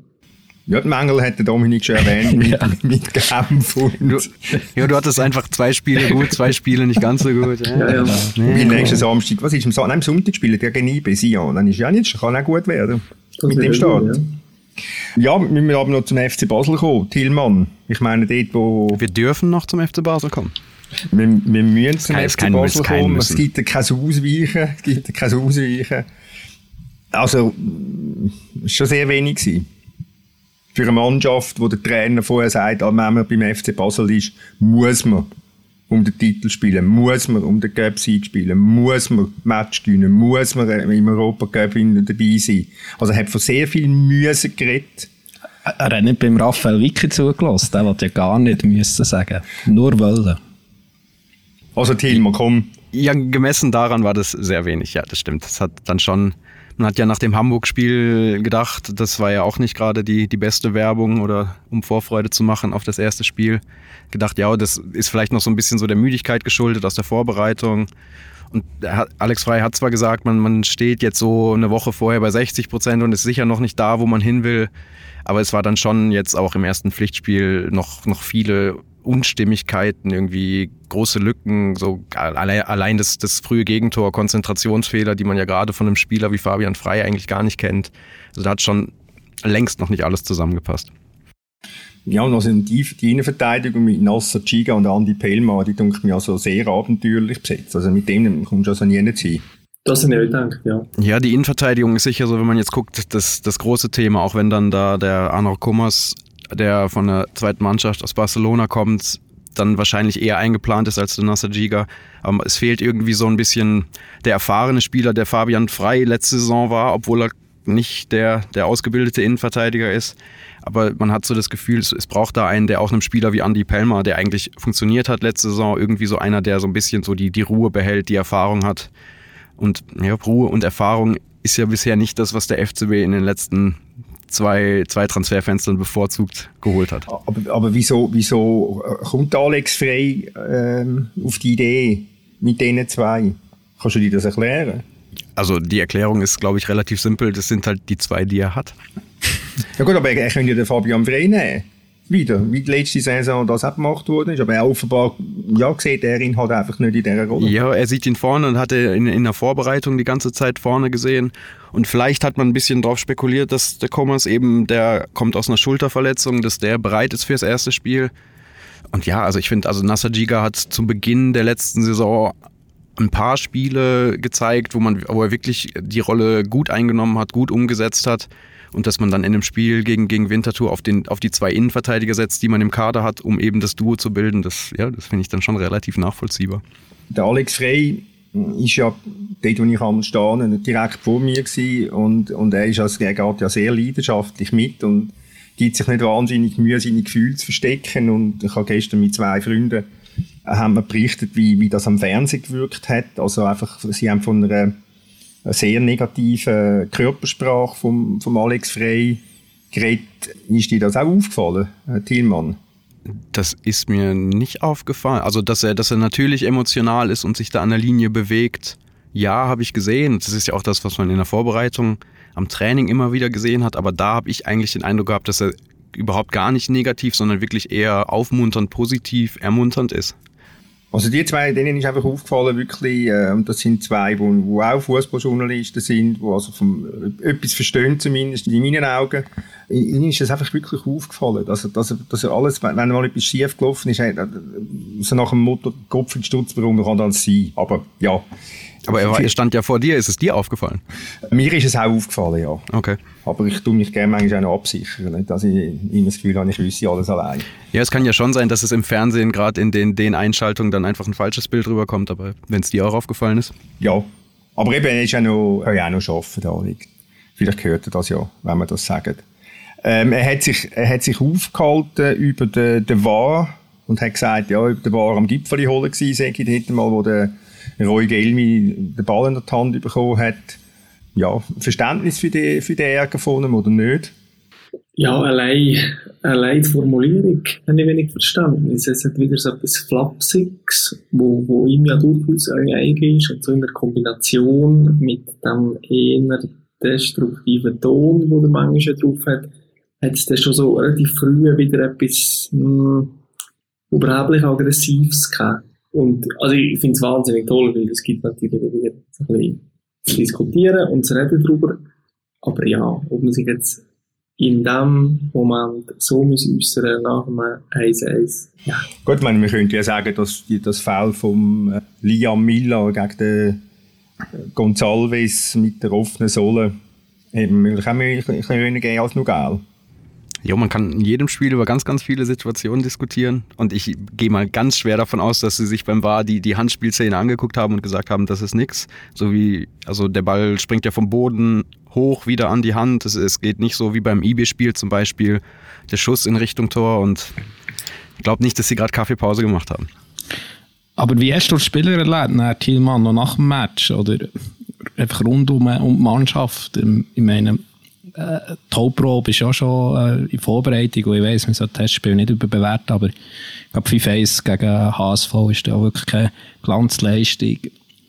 Ja, den Mängel hat der Dominik schon erwähnt <laughs> mit, ja. mit Genf und... Ja, du hattest einfach zwei Spiele gut, zwei Spiele nicht ganz so gut. Ja, ja. ja. Nee, nächsten Samstag, was ist am, Sa am Sonntag spielen gegen IB, Sion, dann ist ja nicht, kann auch gut werden. Das mit dem Start. Ja. Ja, wir müssen aber noch zum FC Basel kommen. Tillmann, ich meine dort, wo... Wir dürfen noch zum FC Basel kommen. Wir, wir müssen zum FC kein Basel kommen. Es gibt kein Ausweichen. Es gibt kein Ausweichen. Also, es war schon sehr wenig. Gewesen. Für eine Mannschaft, wo der Trainer vorher sagt, ah, wenn man beim FC Basel ist, muss man um den Titel spielen, muss man um den Cup-Sieg spielen, muss man Match gewinnen, muss man im Europa-Cup dabei sein. Also er hat von sehr viel Mühe geredet. Er hat nicht beim Raphael Wicki zugelassen, der wollte ja gar nicht müssen sagen, nur wollen. Also Tilma, komm. Ja, gemessen daran war das sehr wenig, ja, das stimmt. Das hat dann schon man hat ja nach dem Hamburg-Spiel gedacht, das war ja auch nicht gerade die, die beste Werbung oder um Vorfreude zu machen auf das erste Spiel. Gedacht, ja, das ist vielleicht noch so ein bisschen so der Müdigkeit geschuldet aus der Vorbereitung. Und Alex Frey hat zwar gesagt, man, man steht jetzt so eine Woche vorher bei 60 Prozent und ist sicher noch nicht da, wo man hin will. Aber es war dann schon jetzt auch im ersten Pflichtspiel noch, noch viele Unstimmigkeiten, irgendwie große Lücken, so allein das, das frühe Gegentor, Konzentrationsfehler, die man ja gerade von einem Spieler wie Fabian Frey eigentlich gar nicht kennt. Also da hat schon längst noch nicht alles zusammengepasst. Ja, und also die, die Innenverteidigung mit Nasser Chiga und Andy Pelma, die denke mir also sehr abenteuerlich besetzt. Also mit denen kommst du also nie nicht hin. Das sind ja gedacht, ja. Ja, die Innenverteidigung ist sicher so, wenn man jetzt guckt, das, das große Thema, auch wenn dann da der Anor Kummers der von der zweiten Mannschaft aus Barcelona kommt, dann wahrscheinlich eher eingeplant ist als der Nasser Giga. Aber es fehlt irgendwie so ein bisschen der erfahrene Spieler, der Fabian Frei letzte Saison war, obwohl er nicht der, der ausgebildete Innenverteidiger ist. Aber man hat so das Gefühl, es, es braucht da einen, der auch einem Spieler wie Andy Pelmer, der eigentlich funktioniert hat letzte Saison, irgendwie so einer, der so ein bisschen so die, die Ruhe behält, die Erfahrung hat. Und ja, Ruhe und Erfahrung ist ja bisher nicht das, was der FCB in den letzten zwei, zwei Transferfenstern bevorzugt geholt hat. Aber, aber wieso, wieso kommt Alex Frey ähm, auf die Idee mit diesen zwei? Kannst du dir das erklären? Also die Erklärung ist, glaube ich, relativ simpel. Das sind halt die zwei, die er hat. Ja gut, aber er könnte ja den Fabian Frey nehmen wieder, wie die letzte Saison das auch gemacht worden Aber er offenbar, ja, sieht er ihn halt einfach nicht in dieser Rolle. Ja, er sieht ihn vorne und hat in, in der Vorbereitung die ganze Zeit vorne gesehen. Und vielleicht hat man ein bisschen darauf spekuliert, dass der Komas eben, der kommt aus einer Schulterverletzung, dass der bereit ist fürs erste Spiel. Und ja, also ich finde, also Nasser Giga hat zum Beginn der letzten Saison ein paar Spiele gezeigt, wo, man, wo er wirklich die Rolle gut eingenommen hat, gut umgesetzt hat und dass man dann in einem Spiel gegen, gegen Winterthur auf, den, auf die zwei Innenverteidiger setzt, die man im Kader hat, um eben das Duo zu bilden, das, ja, das finde ich dann schon relativ nachvollziehbar. Der Alex Frey ist ja dort, wo ich am Stehen direkt vor mir gewesen und, und er ist als, geht ja sehr leidenschaftlich mit und gibt sich nicht wahnsinnig Mühe, seine Gefühle zu verstecken und ich habe gestern mit zwei Freunden haben wir berichtet, wie, wie das am Fernsehen gewirkt hat. Also einfach, sie haben von einer sehr negativen Körpersprache vom, vom Alex Frey geredet. Ist dir das auch aufgefallen, Thielmann? Das ist mir nicht aufgefallen. Also, dass er, dass er natürlich emotional ist und sich da an der Linie bewegt. Ja, habe ich gesehen. Das ist ja auch das, was man in der Vorbereitung am Training immer wieder gesehen hat. Aber da habe ich eigentlich den Eindruck gehabt, dass er überhaupt gar nicht negativ, sondern wirklich eher aufmunternd, positiv, ermunternd ist. Also die zwei, denen ist einfach aufgefallen, wirklich, äh, und das sind zwei, die auch Fußballjournalisten sind, die also vom, äh, etwas verstehen zumindest, in meinen Augen. Ihnen ist das einfach wirklich aufgefallen, dass er, dass er, dass er alles, wenn mal etwas schief gelaufen ist, äh, so nach dem Motto, Kopf in den Stutz bekommen kann das sein. Aber ja, aber er, er, stand ja vor dir, ist es dir aufgefallen? Mir ist es auch aufgefallen, ja. Okay. Aber ich tue mich gerne manchmal auch noch absichern, nicht? dass ich immer das Gefühl habe, ich wüsste alles allein. Ja, es kann ja schon sein, dass es im Fernsehen gerade in den, den Einschaltungen dann einfach ein falsches Bild rüberkommt, aber wenn es dir auch aufgefallen ist? Ja, aber eben, er ist ja noch, er ja auch noch arbeiten, da. Vielleicht hört er das ja, wenn man das sagt. Ähm, er, hat sich, er hat sich aufgehalten über den, den War und hat gesagt, ja, der War am Gipfel holen gewesen, sage ich mal, wo der Roy Gelmi den Ball in der Hand bekommen hat. Ja, Verständnis für, die, für den Ärger von ihm oder nicht? Ja, allein, allein die Formulierung habe ich wenig Verständnis. Es hat wieder so etwas Flapsiges, wo, wo ihm ja durchaus eigen ist und so in der Kombination mit dem eher destruktiven Ton, den der manchmal drauf hat, hat es dann schon so relativ früh wieder etwas mh, hm, überheblich Aggressives gehabt. Und also ich finde es wahnsinnig toll, weil es gibt natürlich wieder ein bisschen zu diskutieren und zu reden darüber. Aber ja, ob man sich jetzt in dem Moment so äußern nach dem 1-1. Ja. Gut, meine, wir könnten ja sagen, dass das Foul von äh, Liam Miller gegen den äh, Gonzalves mit der offenen Sohle eben auch bisschen weniger als nur geil. Ja, man kann in jedem Spiel über ganz, ganz viele Situationen diskutieren. Und ich gehe mal ganz schwer davon aus, dass sie sich beim VAR die, die Handspielszene angeguckt haben und gesagt haben, das ist nichts. So wie, also der Ball springt ja vom Boden hoch wieder an die Hand. Es, es geht nicht so wie beim IB-Spiel zum Beispiel, der Schuss in Richtung Tor. Und ich glaube nicht, dass sie gerade Kaffeepause gemacht haben. Aber wie hast du die Spieler erlebt, Herr Thielmann, noch nach dem Match? Oder einfach rund um, um die Mannschaft? Ich meine, äh, die Hauptprobe ist ja schon äh, in Vorbereitung und ich weiss, man soll Testspiel nicht überbewerten, aber ich glaube, 5-1 gegen HSV ist ja wirklich keine Glanzleistung.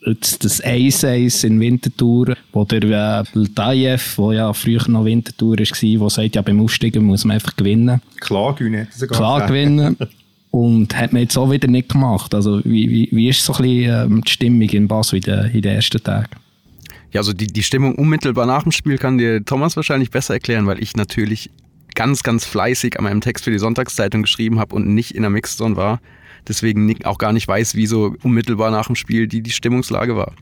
Jetzt das 1-1 in Winterthur, wo der äh, Ltayev, der ja früher noch Winterthur war, der sagt, ja, beim Aufsteigen muss man einfach gewinnen. Klar gewinnen. Klar gewinnen. Und hat man jetzt auch wieder nicht gemacht. Also, wie, wie, wie ist so ein bisschen ähm, die Stimmung in Basel in den, in den ersten Tagen? Ja, also die, die Stimmung unmittelbar nach dem Spiel kann dir Thomas wahrscheinlich besser erklären, weil ich natürlich ganz, ganz fleißig an meinem Text für die Sonntagszeitung geschrieben habe und nicht in der Mixzone war. Deswegen auch gar nicht weiß, wie so unmittelbar nach dem Spiel die, die Stimmungslage war.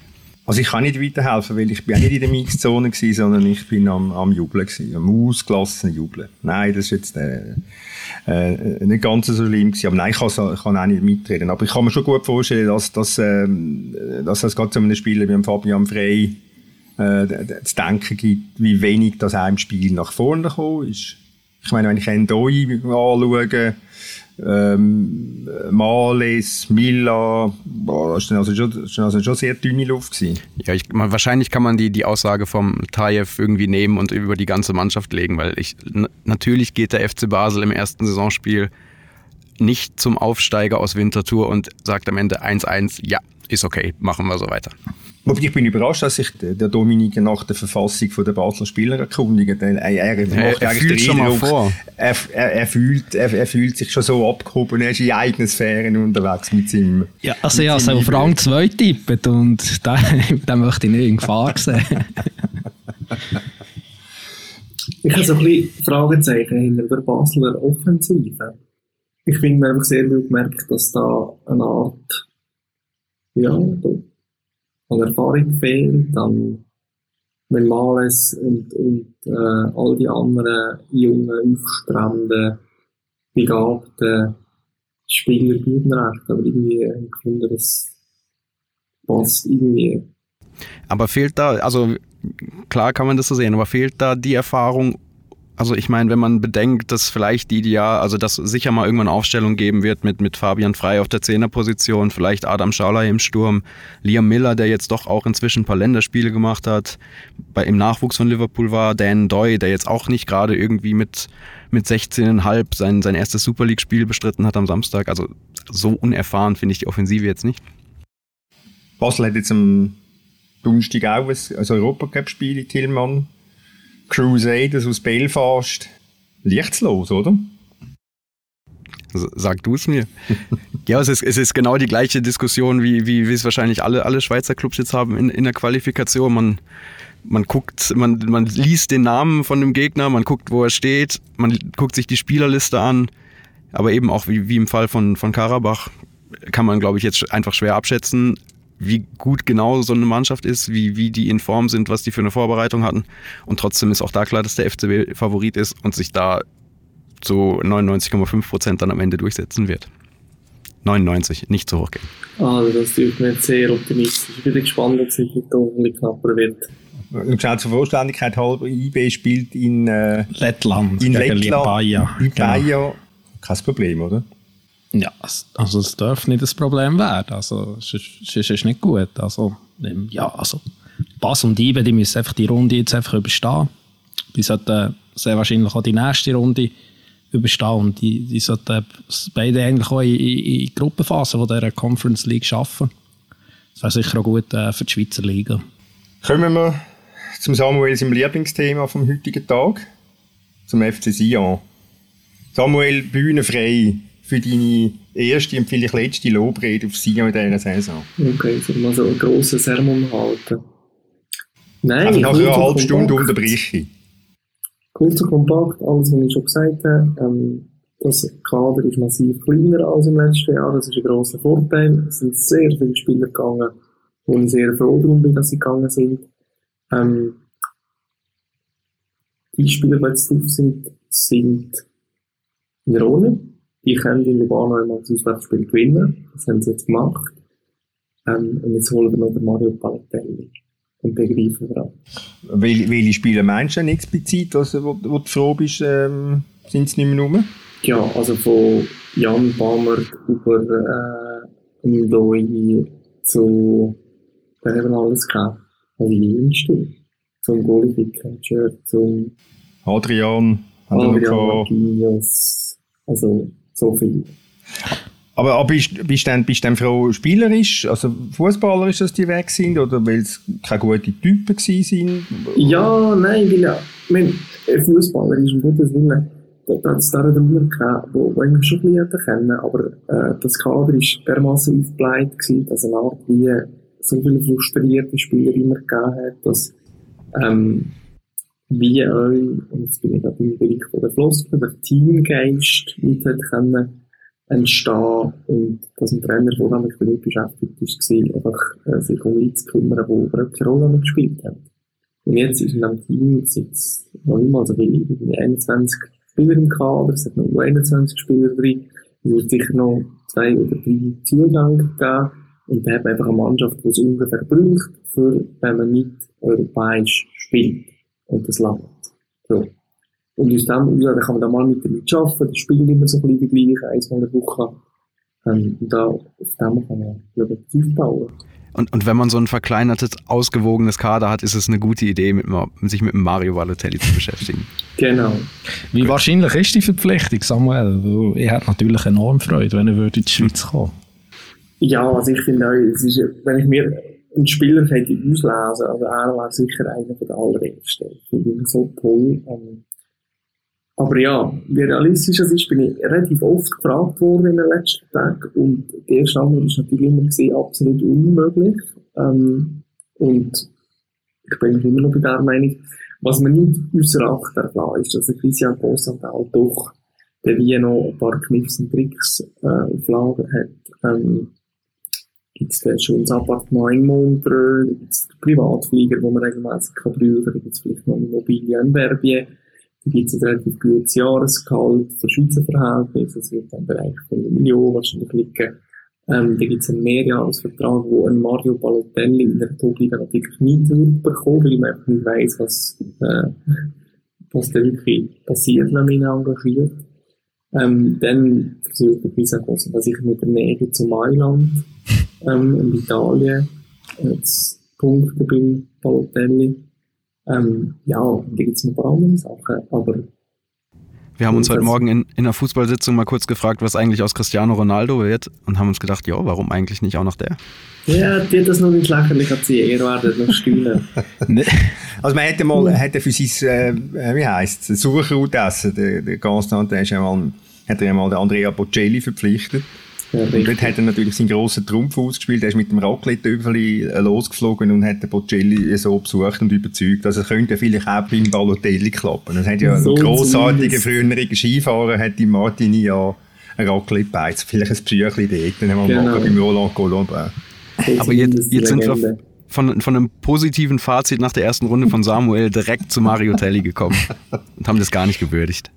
Also ich kann nicht weiterhelfen, weil ich bin auch nicht in der Mixzone gewesen, sondern ich bin am, am Jubeln gewesen, am ausgelassenen Jubeln. Nein, das ist jetzt äh, äh, nicht ganz so schlimm gewesen, aber nein, ich kann, ich kann auch nicht mitreden. Aber ich kann mir schon gut vorstellen, dass, dass, äh, dass das gerade so einem Spieler wie Fabian Frey äh, zu denken gibt, wie wenig das im Spiel nach vorne gekommen ist. Ich meine, wenn ich Endoi anschaue, ähm, Males, Milla, boah, das war also schon, also schon sehr dünne Luft. Gewesen. Ja, ich, man, wahrscheinlich kann man die, die Aussage vom Tajev irgendwie nehmen und über die ganze Mannschaft legen, weil ich natürlich geht der FC Basel im ersten Saisonspiel nicht zum Aufsteiger aus Winterthur und sagt am Ende 1-1, ja, ist okay, machen wir so weiter. Ich bin überrascht, dass sich der Dominik nach der Verfassung der Basler Spieler erkundigt. Er, er, er, er fühlt schon mal vor. Er, er, er, fühlt, er, er fühlt sich schon so abgehoben, er ist in eigenen Sphären unterwegs mit seinem. Ja, also ja, so auf Rang 2 tippet und <laughs> den möchte ich nicht in Gefahr sehen. ich habe so ein bisschen Fragezeichen hinter der Basler Offensive. Ich finde mir einfach sehr gut gemerkt, dass da eine Art ja, an Erfahrung fehlt, dann wenn Males und, und äh, all die anderen jungen, aufstrebenden, begabten Spieler guten recht, aber irgendwie finde, das passt irgendwie. Aber fehlt da, also klar kann man das so sehen, aber fehlt da die Erfahrung Also ich meine, wenn man bedenkt, dass vielleicht die Ideal, also dass sicher mal irgendwann Aufstellung geben wird mit, mit Fabian Frey auf der Zehnerposition, vielleicht Adam Schauler im Sturm, Liam Miller, der jetzt doch auch inzwischen ein paar Länderspiele gemacht hat, bei, im Nachwuchs von Liverpool war, Dan Doy, der jetzt auch nicht gerade irgendwie mit, mit 16,5 sein, sein erstes Super League-Spiel bestritten hat am Samstag. Also so unerfahren finde ich die Offensive jetzt nicht. Basel hat jetzt am Donnerstag auch ein, ein Europacup-Spiel in Tillmann Crusaders aus Belfast lichtslos, oder? Sag du es mir. <laughs> ja, es ist, es ist genau die gleiche Diskussion, wie, wie, wie es wahrscheinlich alle, alle Schweizer Clubs jetzt haben in, in der Qualifikation. Man, man guckt, man, man liest den Namen von dem Gegner, man guckt, wo er steht, man guckt sich die Spielerliste an. Aber eben auch wie, wie im Fall von, von Karabach kann man, glaube ich, jetzt einfach schwer abschätzen, wie gut genau so eine Mannschaft ist, wie, wie die in Form sind, was die für eine Vorbereitung hatten. Und trotzdem ist auch da klar, dass der FCB Favorit ist und sich da zu 99,5 Prozent dann am Ende durchsetzen wird. 99, nicht zu hoch gehen. Also das tut mir sehr optimistisch. Ich bin gespannt, ob es nicht ein knapper wird. Und schnell zur Vollständigkeit halber, IB spielt in äh, Lettland, in Lettland, Lipaja. Lipaja. Genau. Kein Problem, oder? Ja, also es darf nicht das Problem werden. Also es ist, es ist nicht gut. Also, ja, also Bass und Ibe, die müssen einfach die Runde jetzt einfach überstehen. Die sollten sehr wahrscheinlich auch die nächste Runde überstehen und die, die sollten beide eigentlich auch in, in, in Gruppenphase von dieser Conference League arbeiten. Das wäre sicher auch gut äh, für die Schweizer Liga. Kommen wir zum Samuel, seinem Lieblingsthema vom heutigen Tag, zum FC Sion. Samuel, Bühne frei für deine erste und vielleicht letzte Lobrede auf Sion in dieser Saison? Okay, soll mal so einen grossen Sermon halten. Nein, also nach einer halben Stunde unterbreche Kurz und kompakt, alles, was ich schon gesagt habe. Ähm, das Kader ist massiv kleiner als im letzten Jahr. Das ist ein grosser Vorteil. Es sind sehr viele Spieler gegangen, wo ich sehr froh darum bin, dass sie gegangen sind. Ähm, die Spieler, die jetzt drauf sind, sind in Ordnung. Die können in Lugano einmal das Auswärtsspiel gewinnen. Das haben sie jetzt gemacht. Ähm, und jetzt holen wir noch den Mario Palotelli. Und den greifen wir an. Welche, welche Spiele meinst du denn explizit, also, wo, wo du froh bist, ähm, sind es nicht mehr rum? Ja, also von Jan Bamert über äh, Ndoi zu, da haben wir alles gehabt. Also jüngste. Zum Goalificator, zum Adrian, Adrian Marquinhos. Also so viel. Aber, aber bist, bist, dann, bist du dann froh spielerisch, also fußballerisch, dass die weg sind oder weil es keine guten Typen sind? Ja, nein, weil ja, ich meine, fußballerisch, um Gottes Willen, da hat es drüber gehabt, wo, wo ich schon ein bisschen kennen aber äh, das Kader war dermaßen aufgebläht gewesen, dass eine Art wie so viele frustrierte Spieler immer gegeben hat, dass ähm, wie euch, und jetzt bin ich gerade im Bereich von der Floskel, der Teamgeist mit hat können entstehen und dass ein Trainer vornehmlich damit beschäftigt war, einfach äh, sich um Leute zu kümmern, die überhaupt keine Rolle mehr gespielt haben. Und jetzt ist in einem Team seit noch nicht mal so viel, 21 Spieler im Kader, es hat noch 21 Spieler drin, es wird sicher noch zwei oder drei Zugänge geben. Und da hat man einfach eine Mannschaft, die es ungefähr braucht, für, wenn man nicht europäisch spielt und das langt. So. Und aus dem heraus kann man dann mal mit damit arbeiten, das spielt immer so ein bisschen die gleiche, eins in der Woche. Ähm, und da, auf dem kann man, ich, aufbauen. Und, und wenn man so ein verkleinertes, ausgewogenes Kader hat, ist es eine gute Idee, mit, sich mit Mario Balotelli zu beschäftigen. <laughs> Genau. Wie wahrscheinlich ist die Verpflichtung, Samuel? Er hat natürlich enorm Freude, wenn er in die Schweiz kommen Ja, also ich finde auch, es ist, wenn ich mir einen Spieler könnte auslesen, also er war sicher einer der allerersten. Ich finde ihn so toll. Ähm, aber ja, wie realistisch es ist, bin ich relativ oft gefragt worden in den letzten Tagen. Und die erste Antwort ist natürlich immer gesehen, absolut unmöglich. Ähm, und ich bin immer noch bei der Meinung, was man nicht außer Acht erfahren ist, dass der Christian Bossantal doch der wie noch ein paar Kniffs und Tricks äh, auf Lager hat. Ähm, gibt es schon das Appartement in Montreux, gibt es Privatflieger, die man regelmäßig kann brauchen kann, gibt es vielleicht noch Immobilien in Verbier. Da gibt es ein relativ gutes Jahresgehalt für Schweizer Verhältnisse, das wird im Bereich von einer Million wahrscheinlich liegen. Ähm, da gibt es einen Mehrjahresvertrag, wo ein Mario Balotelli in der Top-Liga natürlich nicht bekommen, weil man einfach nicht weiss, was, äh, was da wirklich passiert, wenn man ihn engagiert. Ähm, dann versucht der Pisa dass ich mit der Nähe zu Mailand ähm, in Italien äh, zu punkten beim Balotelli. Ähm, ja, da gibt es noch ein paar andere Sachen, aber wir haben uns heute Morgen in, in einer Fußballsitzung mal kurz gefragt, was eigentlich aus Cristiano Ronaldo wird und haben uns gedacht, ja, warum eigentlich nicht auch noch der? Ja, die hat das noch nicht lächerlich ziehen, ihr werdet noch steuern. <laughs> also man hätte mal hätte für sein, äh, wie heisst es, Suchroute der, der Constant, der ist einmal, hat er einmal den Andrea Bocelli verpflichtet. Ja, und dort hat er natürlich seinen grossen Trumpf ausgespielt. Er ist mit dem Raclette-Öfeli äh, losgeflogen und hat den Bocelli so besucht und überzeugt. Also es könnte vielleicht auch beim Balotelli klappen. Es hat ja so ein grossartiger früheriger Skifahrer, hat die Martini ja ein Raclette beizt. Vielleicht ein Psychli dort, dann haben wir genau. beim Roland Colomb. Aber jetzt, jetzt sind wir von, von einem positiven Fazit nach der ersten Runde von Samuel direkt zu Mario Telli gekommen <laughs> und haben das gar nicht gewürdigt.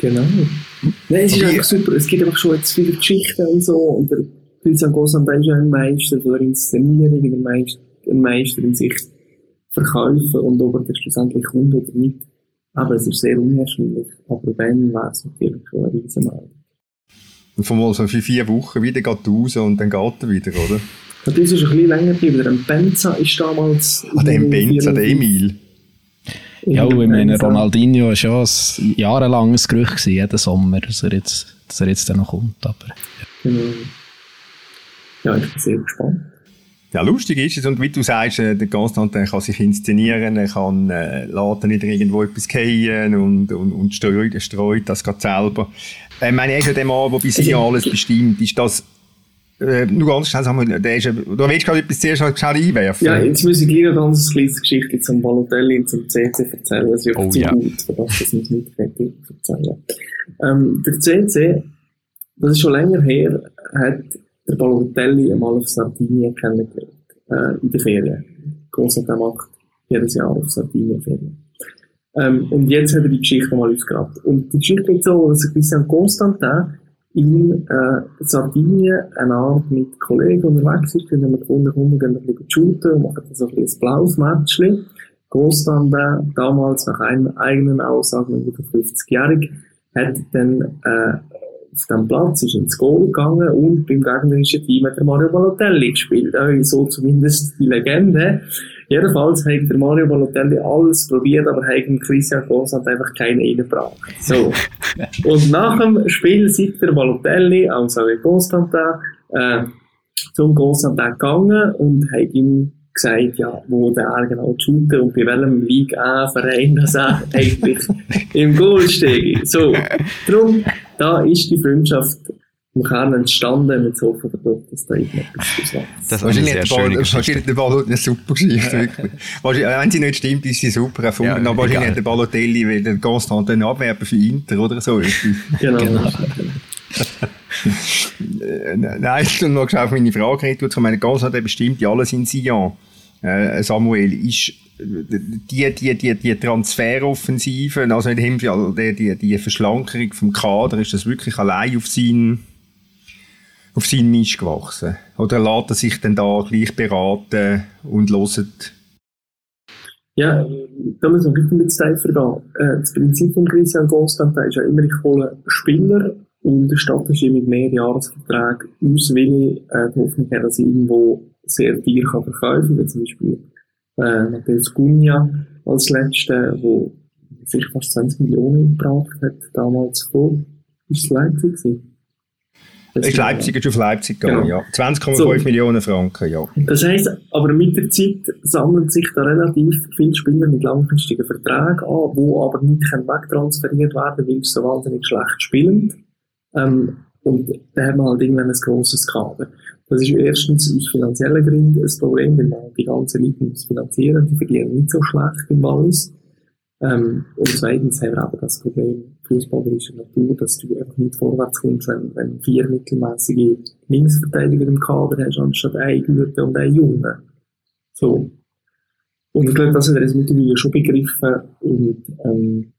Genau. Nein, es ist einfach super. Es gibt einfach schon jetzt viele Geschichten und so. Und der Christian Gossand ist ja ein Meister der Inszenierung, ein Meister, ein Meister in sich verkaufen und ob er das schlussendlich kommt oder nicht. Aber es ist sehr unwahrscheinlich. Aber wenn, wäre es natürlich schon ein Riesenmal. Und von mal so für vier Wochen wieder geht raus und dann geht er wieder, oder? Und das ist ein bisschen länger geblieben. Der Benza ist damals... Ah, der Benza, der Emil. Ja, ich meine, Ronaldinho war ja ein jahrelanges Gerücht gewesen, jeden Sommer, dass er jetzt, dass er jetzt dann noch kommt. Aber, ja. Genau. Ja, ich bin sehr gespannt. Ja, lustig ist es, und wie du sagst, äh, der Konstantin kann sich inszenieren, er kann äh, laden nicht irgendwo etwas gehen und, und, und streut, streut das gerade selber. Äh, ich meine, er ist ja der Mann, der bei sich alles bestimmt. Ist das äh, nur ganz schnell sagen, der ist, du willst gerade etwas zuerst schnell einwerfen. Ja, jetzt muss ich gleich eine ganz kleine Geschichte zum Balotelli und zum CC erzählen. Das ist ja oh, zu ja. gut, für das, man es nicht erzählen ähm, Der CC, das ist schon länger her, hat der Balotelli einmal auf Sardinien kennengelernt, äh, in der Ferien. Großartig macht jedes Jahr auf Sardinien Ferien. Ähm, und jetzt hat er die Geschichte mal ausgegraben. Und die Geschichte geht so, dass Christian Constantin in äh, Sardinien eine Art mit Kollegen unterwegs ist, haben wir wir gehen ein bisschen shooten und machen so ein, bisschen ein blaues Matchli. Großtante, damals nach einer eigenen Aussage, ungefähr 50-jährig, hat dann äh, auf dem Platz ist ins Goal gegangen und beim gegnerischen Team hat Mario Balotelli gespielt. Äh, so zumindest die Legende. Jedenfalls hat der Mario Balotelli alles probiert, aber hat Christian Gosant einfach keinen reingebracht. So. <laughs> Und nach dem Spiel sieht der Balotelli, also Constantin, äh, zum Constantin gegangen und hat ihm gesagt, ja, wo der genau shooten und bei welchem League A-Verein das er eigentlich <laughs> im Goal steht. So. Darum, da ist die Freundschaft im Kern entstanden mit so viel Produkt, dass da irgendetwas wächst. Das ist eine sehr schöne Geschichte. Wahrscheinlich der Ball eine super Geschichte, wirklich. wenn sie nicht stimmt, ist sie super erfunden, ja, aber wahrscheinlich hat der Balotelli will den konstanten Abwerber für Inter oder so. <laughs> genau. genau. Nein, ich habe noch auf meine Frage geredet, ich meine, Gas hat bestimmt alles in Sion. Äh, Samuel, ist die, die, die, die Transferoffensive, also in dem Fall die, die, die Verschlankerung vom Kader, ist das wirklich allein auf seinen auf seinen Mist gewachsen? Oder lässt er sich denn da gleich beraten und hört? Ja, da müssen wir ein bisschen tiefer gehen. Äh, das Prinzip von Christian Constantin ist ja immer, ich hole Spieler und erstatte ihm mit Mehrjahresverträgen aus, weil ich äh, die Hoffnung habe, dass ich irgendwo sehr teuer kann verkaufen kann, zum Beispiel äh, Matthäus Gunja als letzter, wo sich fast 20 Millionen gebracht hat, damals vor, ist es Leipzig gewesen? Das ist Leipzig, ist auf Leipzig gegangen, ja. ja. 20,5 so. Millionen Franken, ja. Das heisst, aber mit der Zeit sammeln sich da relativ viele Spieler mit langfristigen Verträgen an, die aber nicht wegtransferiert werden weil sie so wahnsinnig schlecht spielen. Ähm, und da hat man halt irgendwann ein grosses Kader. Das ist erstens aus finanziellen Gründen ein Problem, weil man die ganze Leute muss finanzieren, die verdienen nicht so schlecht im Wallis. Ähm, und zweitens haben wir aber das Problem fußballerischer Natur, dass du einfach nicht vorwärts kommst, wenn, wenn vier mittelmäßige Linksverteidiger im Kader hast, anstatt ein Gürtel und ein Junge. So. Und ich glaube, das hat er mittlerweile schon begriffen und, ähm,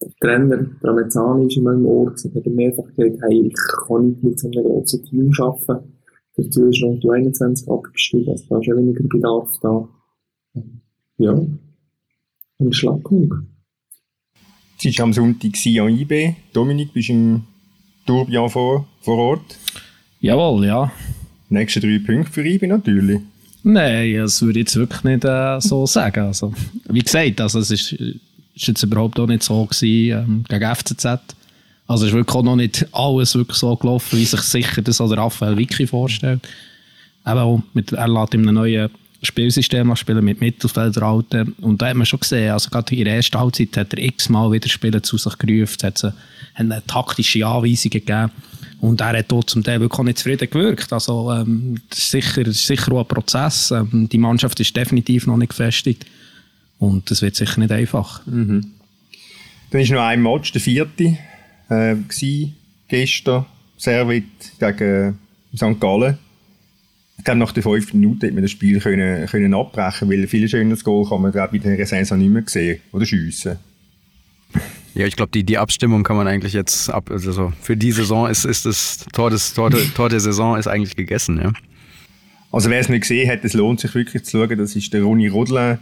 der Trainer, Tramezzani, ist in meinem Ohr gesagt, hat mehrfach gesagt, hey, ich kann nicht mit so einem großen Team arbeiten. Dazu ist noch die 21 abgestiegen, also da ist ja weniger Bedarf da. Ja. Und Schlagkung. Es war am Sonntag an IB. Dominik, bist du im Tourbillon vor, vor Ort? Jawohl, ja. Nächste drei Punkte für IB natürlich. Nein, das würde ich jetzt wirklich nicht äh, so <laughs> sagen. Also, wie gesagt, also es ist, ist jetzt überhaupt auch nicht so gewesen, ähm, gegen FCZ. Also es ist wirklich auch noch nicht alles wirklich so gelaufen, wie sich sicher das Raphael Vicky vorstellt. Eben auch mit, er lässt in einem neuen Spielsystem spielen mit Mittelfeldrauten. Und da hat man schon gesehen, also gerade in der ersten Halbzeit hat er x-mal wieder Spiele zu sich gerufen, hat eine taktische Anweisungen gegeben. Und er hat dort zum Teil wirklich nicht zufrieden gewirkt. Also, ähm, das, ist sicher, sicher auch ein Prozess. Ähm, die Mannschaft ist definitiv noch nicht gefestigt. Und das wird sicher nicht einfach. Mhm. Dann ist noch ein Match, der vierte, äh, gewesen, gestern. Servit gegen St. Gallen. Ich glaube, nach den fünf Minuten hätte man das Spiel können, können abbrechen weil viel schöneres Goal kann man glaube in der Saison nicht mehr sehen oder schiessen. Ja, ich glaube, die, die Abstimmung kann man eigentlich jetzt ab. Also für die Saison ist, ist das Tor, des, Tor, Tor der Saison ist eigentlich gegessen, ja. Also wer es nicht gesehen hat, es lohnt sich wirklich zu schauen. Das ist der Ronny Rodlin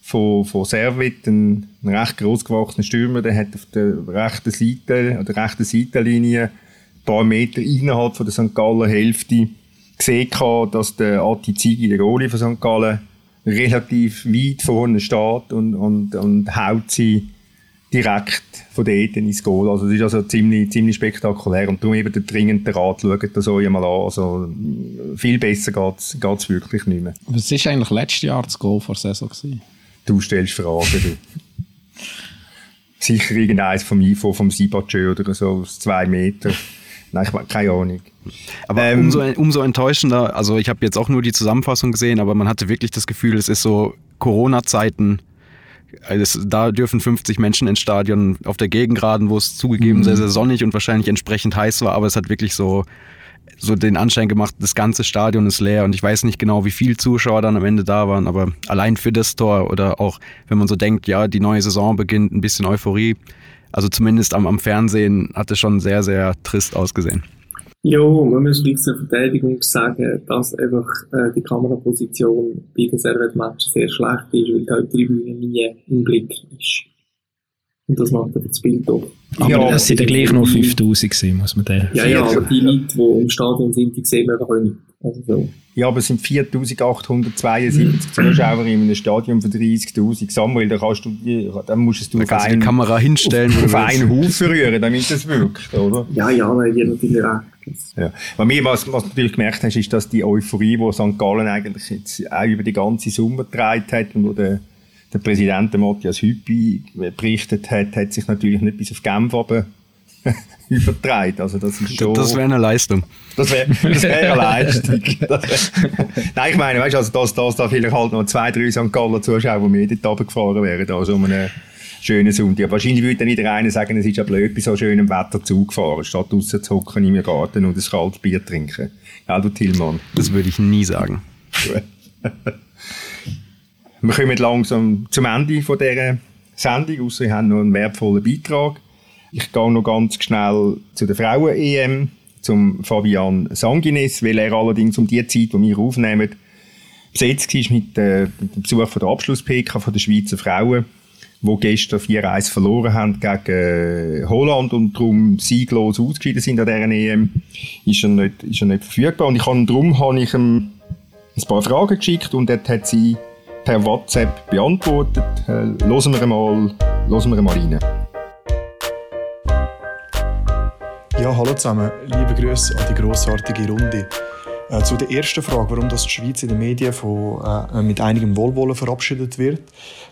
von, von Servit, ein, ein recht groß gewachsener Stürmer. Der hat auf der rechten Seite, an der rechten Seitenlinie, ein paar Meter innerhalb von der St. Gallen Hälfte gesehen, dass der Ati Zigi, der Goalie von St. Gallen, relativ weit vorne steht und, und, und haut sie direkt von dort ins Goal. Also das ist also ziemlich, ziemlich spektakulär und darum eben der dringende Rat, schaut das euch mal an. Also viel besser geht es wirklich nicht mehr. Was war eigentlich letztes Jahr das Goal vor der Saison? Gewesen? Du stellst Fragen. Du. <laughs> Sicher irgendeins vom IFO, vom Sibachö oder so, aus zwei Meter. Nein, ich keine Ahnung. Aber ähm, umso, umso enttäuschender, also ich habe jetzt auch nur die Zusammenfassung gesehen, aber man hatte wirklich das Gefühl, es ist so Corona-Zeiten also da dürfen 50 Menschen ins Stadion auf der Gegengraden, wo es zugegeben mhm. sehr, sehr sonnig und wahrscheinlich entsprechend heiß war, aber es hat wirklich so, so den Anschein gemacht, das ganze Stadion ist leer und ich weiß nicht genau, wie viele Zuschauer dann am Ende da waren, aber allein für das Tor oder auch, wenn man so denkt, ja, die neue Saison beginnt, ein bisschen Euphorie, also zumindest am, am Fernsehen hat es schon sehr, sehr trist ausgesehen. Ja, man muss vielleicht zur Verteidigung sagen, dass einfach äh, die Kameraposition bei den Servet-Matchen sehr schlecht ist, weil da die Tribüne nie im Blick ist. Und das macht aber das Bild doch. Aber ja, das sind ja gleich noch 5000 gewesen, muss man denken. Ja, ja, aber die Leute, die im Stadion sind, die sehen wir einfach auch nicht. Also so. Ja, aber es sind 4872 <clears throat> Zuschauer in einem Stadion von 30.000. Samuel, da kannst du, da musst du da auf, einen, die Kamera hinstellen, auf, auf einen Haufen rühren, damit das wirkt, oder? Ja, ja, da hat natürlich recht. Ja. Was, mir, was, was du natürlich gemerkt hast, ist, dass die Euphorie, die St. Gallen eigentlich jetzt auch über die ganze Sommer getragen hat und wo der, der Präsident Matthias Hüppi berichtet hat, hat sich natürlich nicht bis auf Genf aber <laughs> übertreibt. Also das ist schon... Das wäre eine Leistung. Das wäre wär eine <laughs> Leistung. Wär, <laughs> Nein, ich meine, weißt, also dass, dass da vielleicht halt noch zwei, drei St. Galler Zuschauer, die mehr dort runtergefahren wären, also um einen schönen Sonntag. Wahrscheinlich würde dann wieder einer sagen, es ist ja blöd, bei so schönem Wetter zugefahren, statt draußen zu hocken im Garten und ein kaltes Bier trinken. Ja, du Tillmann. Das würde ich nie sagen. Wir kommen langsam zum Ende von dieser Sendung, außer wir haben noch einen wertvollen Beitrag. Ich gehe noch ganz schnell zu der Frauen-EM, zum Fabian Sanguinis, weil er allerdings um die Zeit, die wir aufnehmen, besetzt war mit, äh, mit dem Besuch von der Abschluss-PK der Schweizer Frauen, die gestern 4-1 verloren haben gegen äh, Holland und darum sieglos ausgeschieden sind an dieser EM, ist er nicht, ist er nicht verfügbar. Und ich habe, darum habe ich ihm ein paar Fragen geschickt und dort hat sie per WhatsApp beantwortet. Äh, hören wir mal, hören wir mal rein. Ja, hallo zusammen. Liebe Grüße an die grossartige Runde. Äh, zu der ersten Frage, warum das die Schweiz in den Medien von, äh, mit einigem Wohlwollen verabschiedet wird.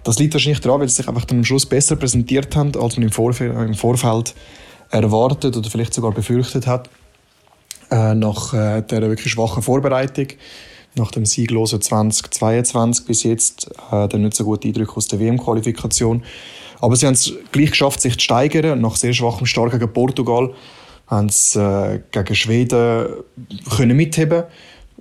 Das liegt wahrscheinlich daran, weil sie sich einfach am Schluss besser präsentiert haben, als man im, Vorf im Vorfeld erwartet oder vielleicht sogar befürchtet hat. Äh, nach äh, der wirklich schwachen Vorbereitung, nach dem sieglosen 2022 bis jetzt, äh, der nicht so gute Eindruck aus der WM-Qualifikation. Aber sie haben es gleich geschafft, sich zu steigern. Nach sehr schwachem Start gegen Portugal haben sie äh, gegen Schweden können mitheben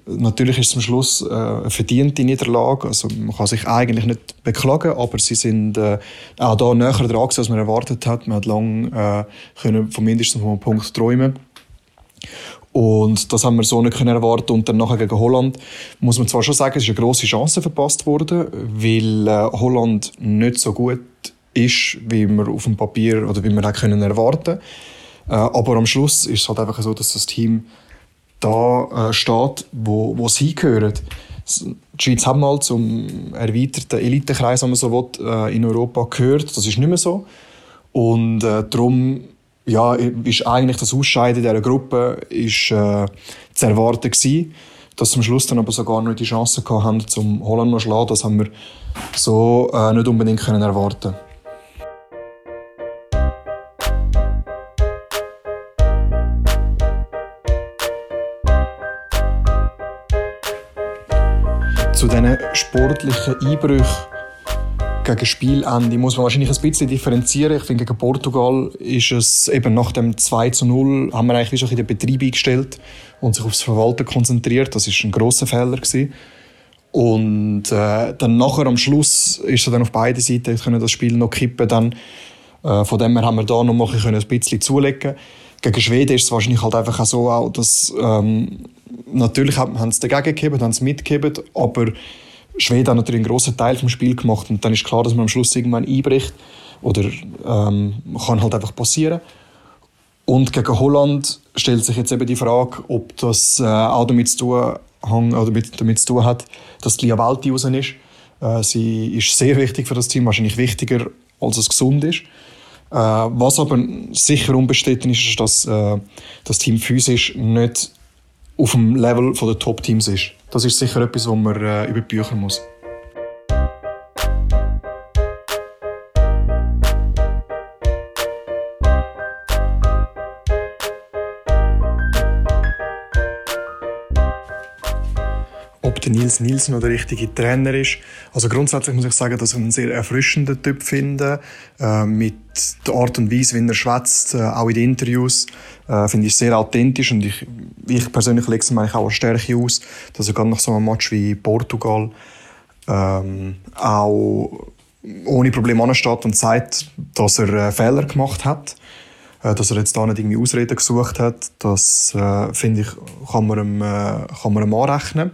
Natürlich ist es am Schluss äh, eine verdiente Niederlage. Also man kann sich eigentlich nicht beklagen, aber sie sind äh, auch da näher dran als man erwartet hat. Man hat lange äh, können von mindestens einem Punkt träumen. Und das haben wir so nicht können erwarten. Und dann nachher gegen Holland muss man zwar schon sagen, es ist eine grosse Chance verpasst worden, weil äh, Holland nicht so gut ist, wie wir auf dem Papier oder wie wir auch können erwarten. Äh, aber am Schluss ist es halt einfach so, dass das Team da äh, steht, wo, wo sie gehören. Die Schweiz hat mal zum erweiterten Elitekreis, wenn man so will, äh, in Europa gehört. Das ist nicht mehr so. Und äh, darum ja, ist eigentlich das Ausscheiden dieser Gruppe ist, äh, zu erwarten gewesen. Dass zum Schluss dann aber sogar noch die Chance gehabt haben, zum Holland noch zu schlagen, das haben wir so äh, nicht unbedingt können erwarten Zu diesen sportlichen Einbrüchen gegen Spielende muss man wahrscheinlich ein bisschen differenzieren. Ich finde, gegen Portugal ist es eben nach dem 2 zu 0 haben wir eigentlich schon in den Betrieb eingestellt und sich aufs Verwalten konzentriert. Das ist ein großer Fehler gewesen. Und äh, dann nachher am Schluss ist es dann auf beiden Seiten können das Spiel noch kippen. Dann äh, von dem her haben wir da noch ein bisschen zulegen. Gegen Schweden ist es wahrscheinlich halt einfach auch so, auch, dass ähm, natürlich haben sie dagegen gegeben, haben sie mitgegeben, aber Schweden hat natürlich einen grossen Teil vom Spiel gemacht und dann ist klar, dass man am Schluss irgendwann einbricht oder ähm, kann halt einfach passieren. Und gegen Holland stellt sich jetzt eben die Frage, ob das äh, auch damit zu tun, oder damit, damit zu tun hat, dass die Liavalti raus ist. Äh, sie ist sehr wichtig für das Team, wahrscheinlich wichtiger, als es gesund ist. Äh, was aber sicher unbestritten ist, ist, dass äh, das Team physisch nicht auf dem Level der Top-Teams ist. Das ist sicher etwas, wo man äh, über die Bücher muss. Nils Nielsen der richtige Trainer ist. Also grundsätzlich muss ich sagen, dass ich einen sehr erfrischenden Typ finde. Äh, mit der Art und Weise, wie er schwätzt, äh, auch in den Interviews, äh, finde ich sehr authentisch und ich, ich persönlich lege es mir eigentlich auch als Stärke aus, dass er gerade nach so einem Match wie Portugal ähm, auch ohne Probleme ansteht und sagt, dass er äh, Fehler gemacht hat äh, dass er jetzt da nicht irgendwie Ausreden gesucht hat, das äh, finde ich, kann man, ihm, äh, kann man ihm anrechnen.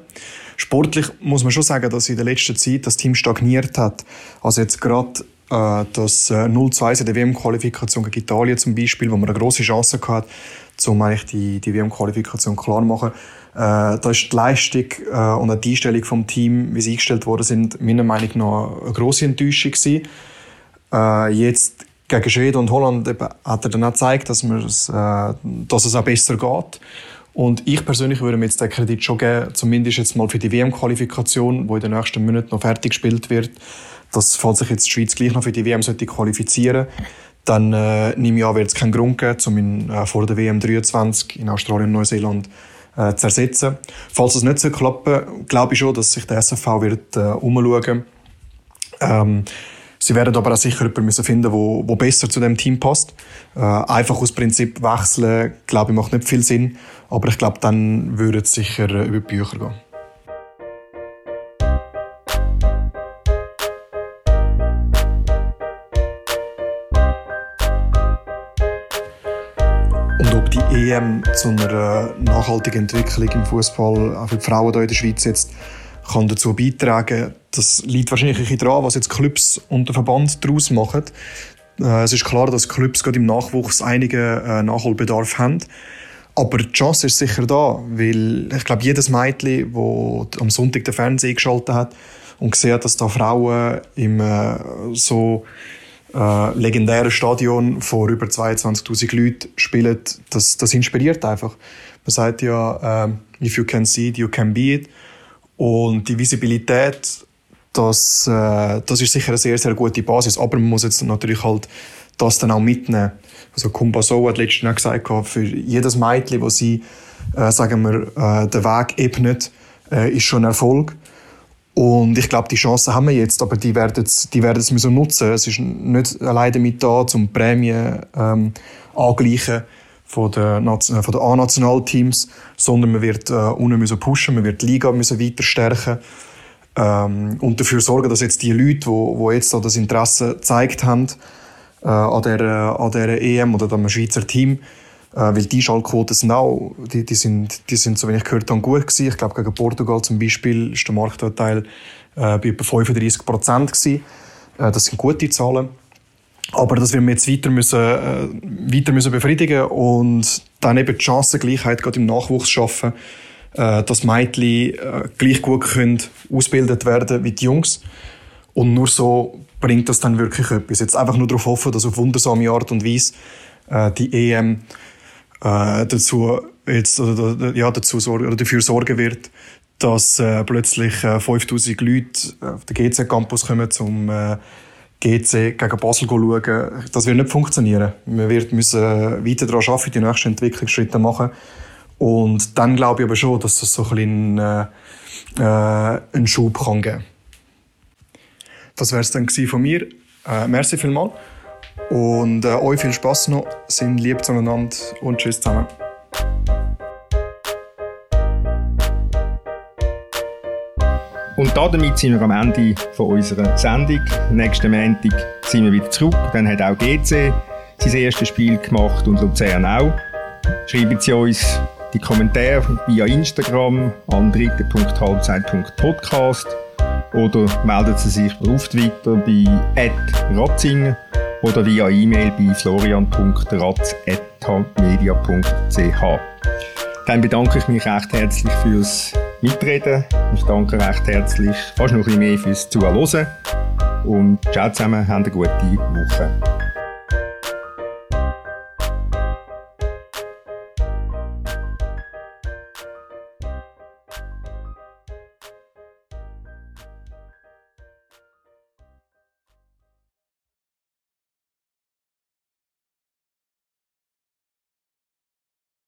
Sportlich muss man schon sagen, dass in der letzten Zeit das Team stagniert hat. Also jetzt gerade äh, das äh, 0-2 in der WM-Qualifikation gegen Italien zum Beispiel, wo man eine große Chance hatte, um eigentlich die, die WM-Qualifikation klar zu machen. Äh, da ist die Leistung äh, und die Einstellung vom Team, wie sie eingestellt worden sind, meiner Meinung nach eine grosse Enttäuschung gewesen. Äh, jetzt gegen Schweden und Holland hat er dann auch gezeigt, dass, äh, dass es auch besser geht. Und ich persönlich würde mir jetzt den Kredit schon geben, zumindest jetzt mal für die WM-Qualifikation, die in den nächsten Monaten noch fertig gespielt wird. Dass, falls sich jetzt die Schweiz gleich noch für die WM sollte qualifizieren dann äh, nehme ich an, wird es keinen Grund geben, um ihn äh, vor der WM 23 in Australien und Neuseeland äh, zu ersetzen. Falls es nicht so klappen glaube ich schon, dass sich der SFV wird äh, umschauen ähm, Sie werden aber auch sicher jemanden finden, wo, wo besser zu dem Team passt. Äh, einfach aus Prinzip wechseln, glaube ich, macht nicht viel Sinn. Aber ich glaube, dann würde es sicher äh, über die Bücher gehen. Und ob die EM zu einer nachhaltigen Entwicklung im Fußball auch für die Frauen hier in der Schweiz jetzt kann dazu beitragen. Das liegt wahrscheinlich daran, was jetzt Clubs und der Verband daraus machen. Äh, es ist klar, dass Clubs gerade im Nachwuchs einige äh, Nachholbedarf haben. Aber die Chance ist sicher da, weil ich glaube, jedes Mädchen, das am Sonntag den Fernseher geschaltet hat und gesehen hat, dass da Frauen im äh, so äh, legendären Stadion vor über 22.000 Leuten spielen, das, das inspiriert einfach. Man sagt ja, äh, if you can see it, you can be it. Und die Visibilität, das, äh, das ist sicher eine sehr, sehr gute Basis. Aber man muss jetzt natürlich halt das dann auch mitnehmen. Also Kumbaso hat letztens gesagt, für jedes Mädchen, das sie, äh, sagen wir, äh, den Weg ebnet, äh, ist schon ein Erfolg. Und ich glaube, die Chancen haben wir jetzt, aber die werden es, die werden es müssen nutzen. Es ist nicht alleine mit da, um Prämien ähm, angleichen von den, äh, von den A-Nationalteams, sondern man wird äh, unten müssen pushen, man wird die Liga müssen weiter stärken ähm, und dafür sorgen, dass jetzt die Leute, wo, wo jetzt so das Interesse gezeigt haben äh, an der an der EM oder am Schweizer Team, äh, weil die Schallquoten sind auch, die, die sind, die sind, so wie ich gehört habe, gut gewesen. Ich glaube, gegen Portugal zum Beispiel ist der Marktanteil äh, bei etwa 35 Prozent gewesen. Äh, das sind gute Zahlen. Aber das werden wir jetzt weiter müssen, äh, weiter müssen befriedigen und dann eben die Chancengleichheit gerade im Nachwuchs schaffen, äh, dass Mädchen äh, gleich gut können ausgebildet werden wie die Jungs. Und nur so bringt das dann wirklich etwas. Jetzt einfach nur darauf hoffen, dass auf wundersame Art und Weise äh, die EM äh, dazu jetzt oder, ja, dazu sorgen, oder dafür sorgen wird, dass äh, plötzlich äh, 5000 Leute auf den GC Campus kommen zum äh, GC gegen Basel schauen. Das wird nicht funktionieren. Wir werden müssen weiter daran arbeiten, die nächsten Entwicklungsschritte machen. Und dann glaube ich aber schon, dass das so ein bisschen äh, äh, einen Schub kann geben. Das wäre es dann von mir. Äh, merci vielmals. Und äh, euch viel Spaß noch. Sind lieb zueinander und tschüss zusammen. Und damit sind wir am Ende von unserer Sendung. Nächsten Montag sind wir wieder zurück. Dann hat auch GC sein erstes Spiel gemacht und Luzern auch. Schreiben Sie uns die Kommentare via Instagram an dritte.halbzeit.podcast oder melden Sie sich auf Twitter bei @ratzinger oder via E-Mail bei florian.ratz.media.ch. Dann bedanke ich mich recht herzlich fürs Mitreden. Ich danke recht herzlich, fast noch ein bisschen mehr fürs Zuhören. Und ciao zusammen, habt eine gute Woche.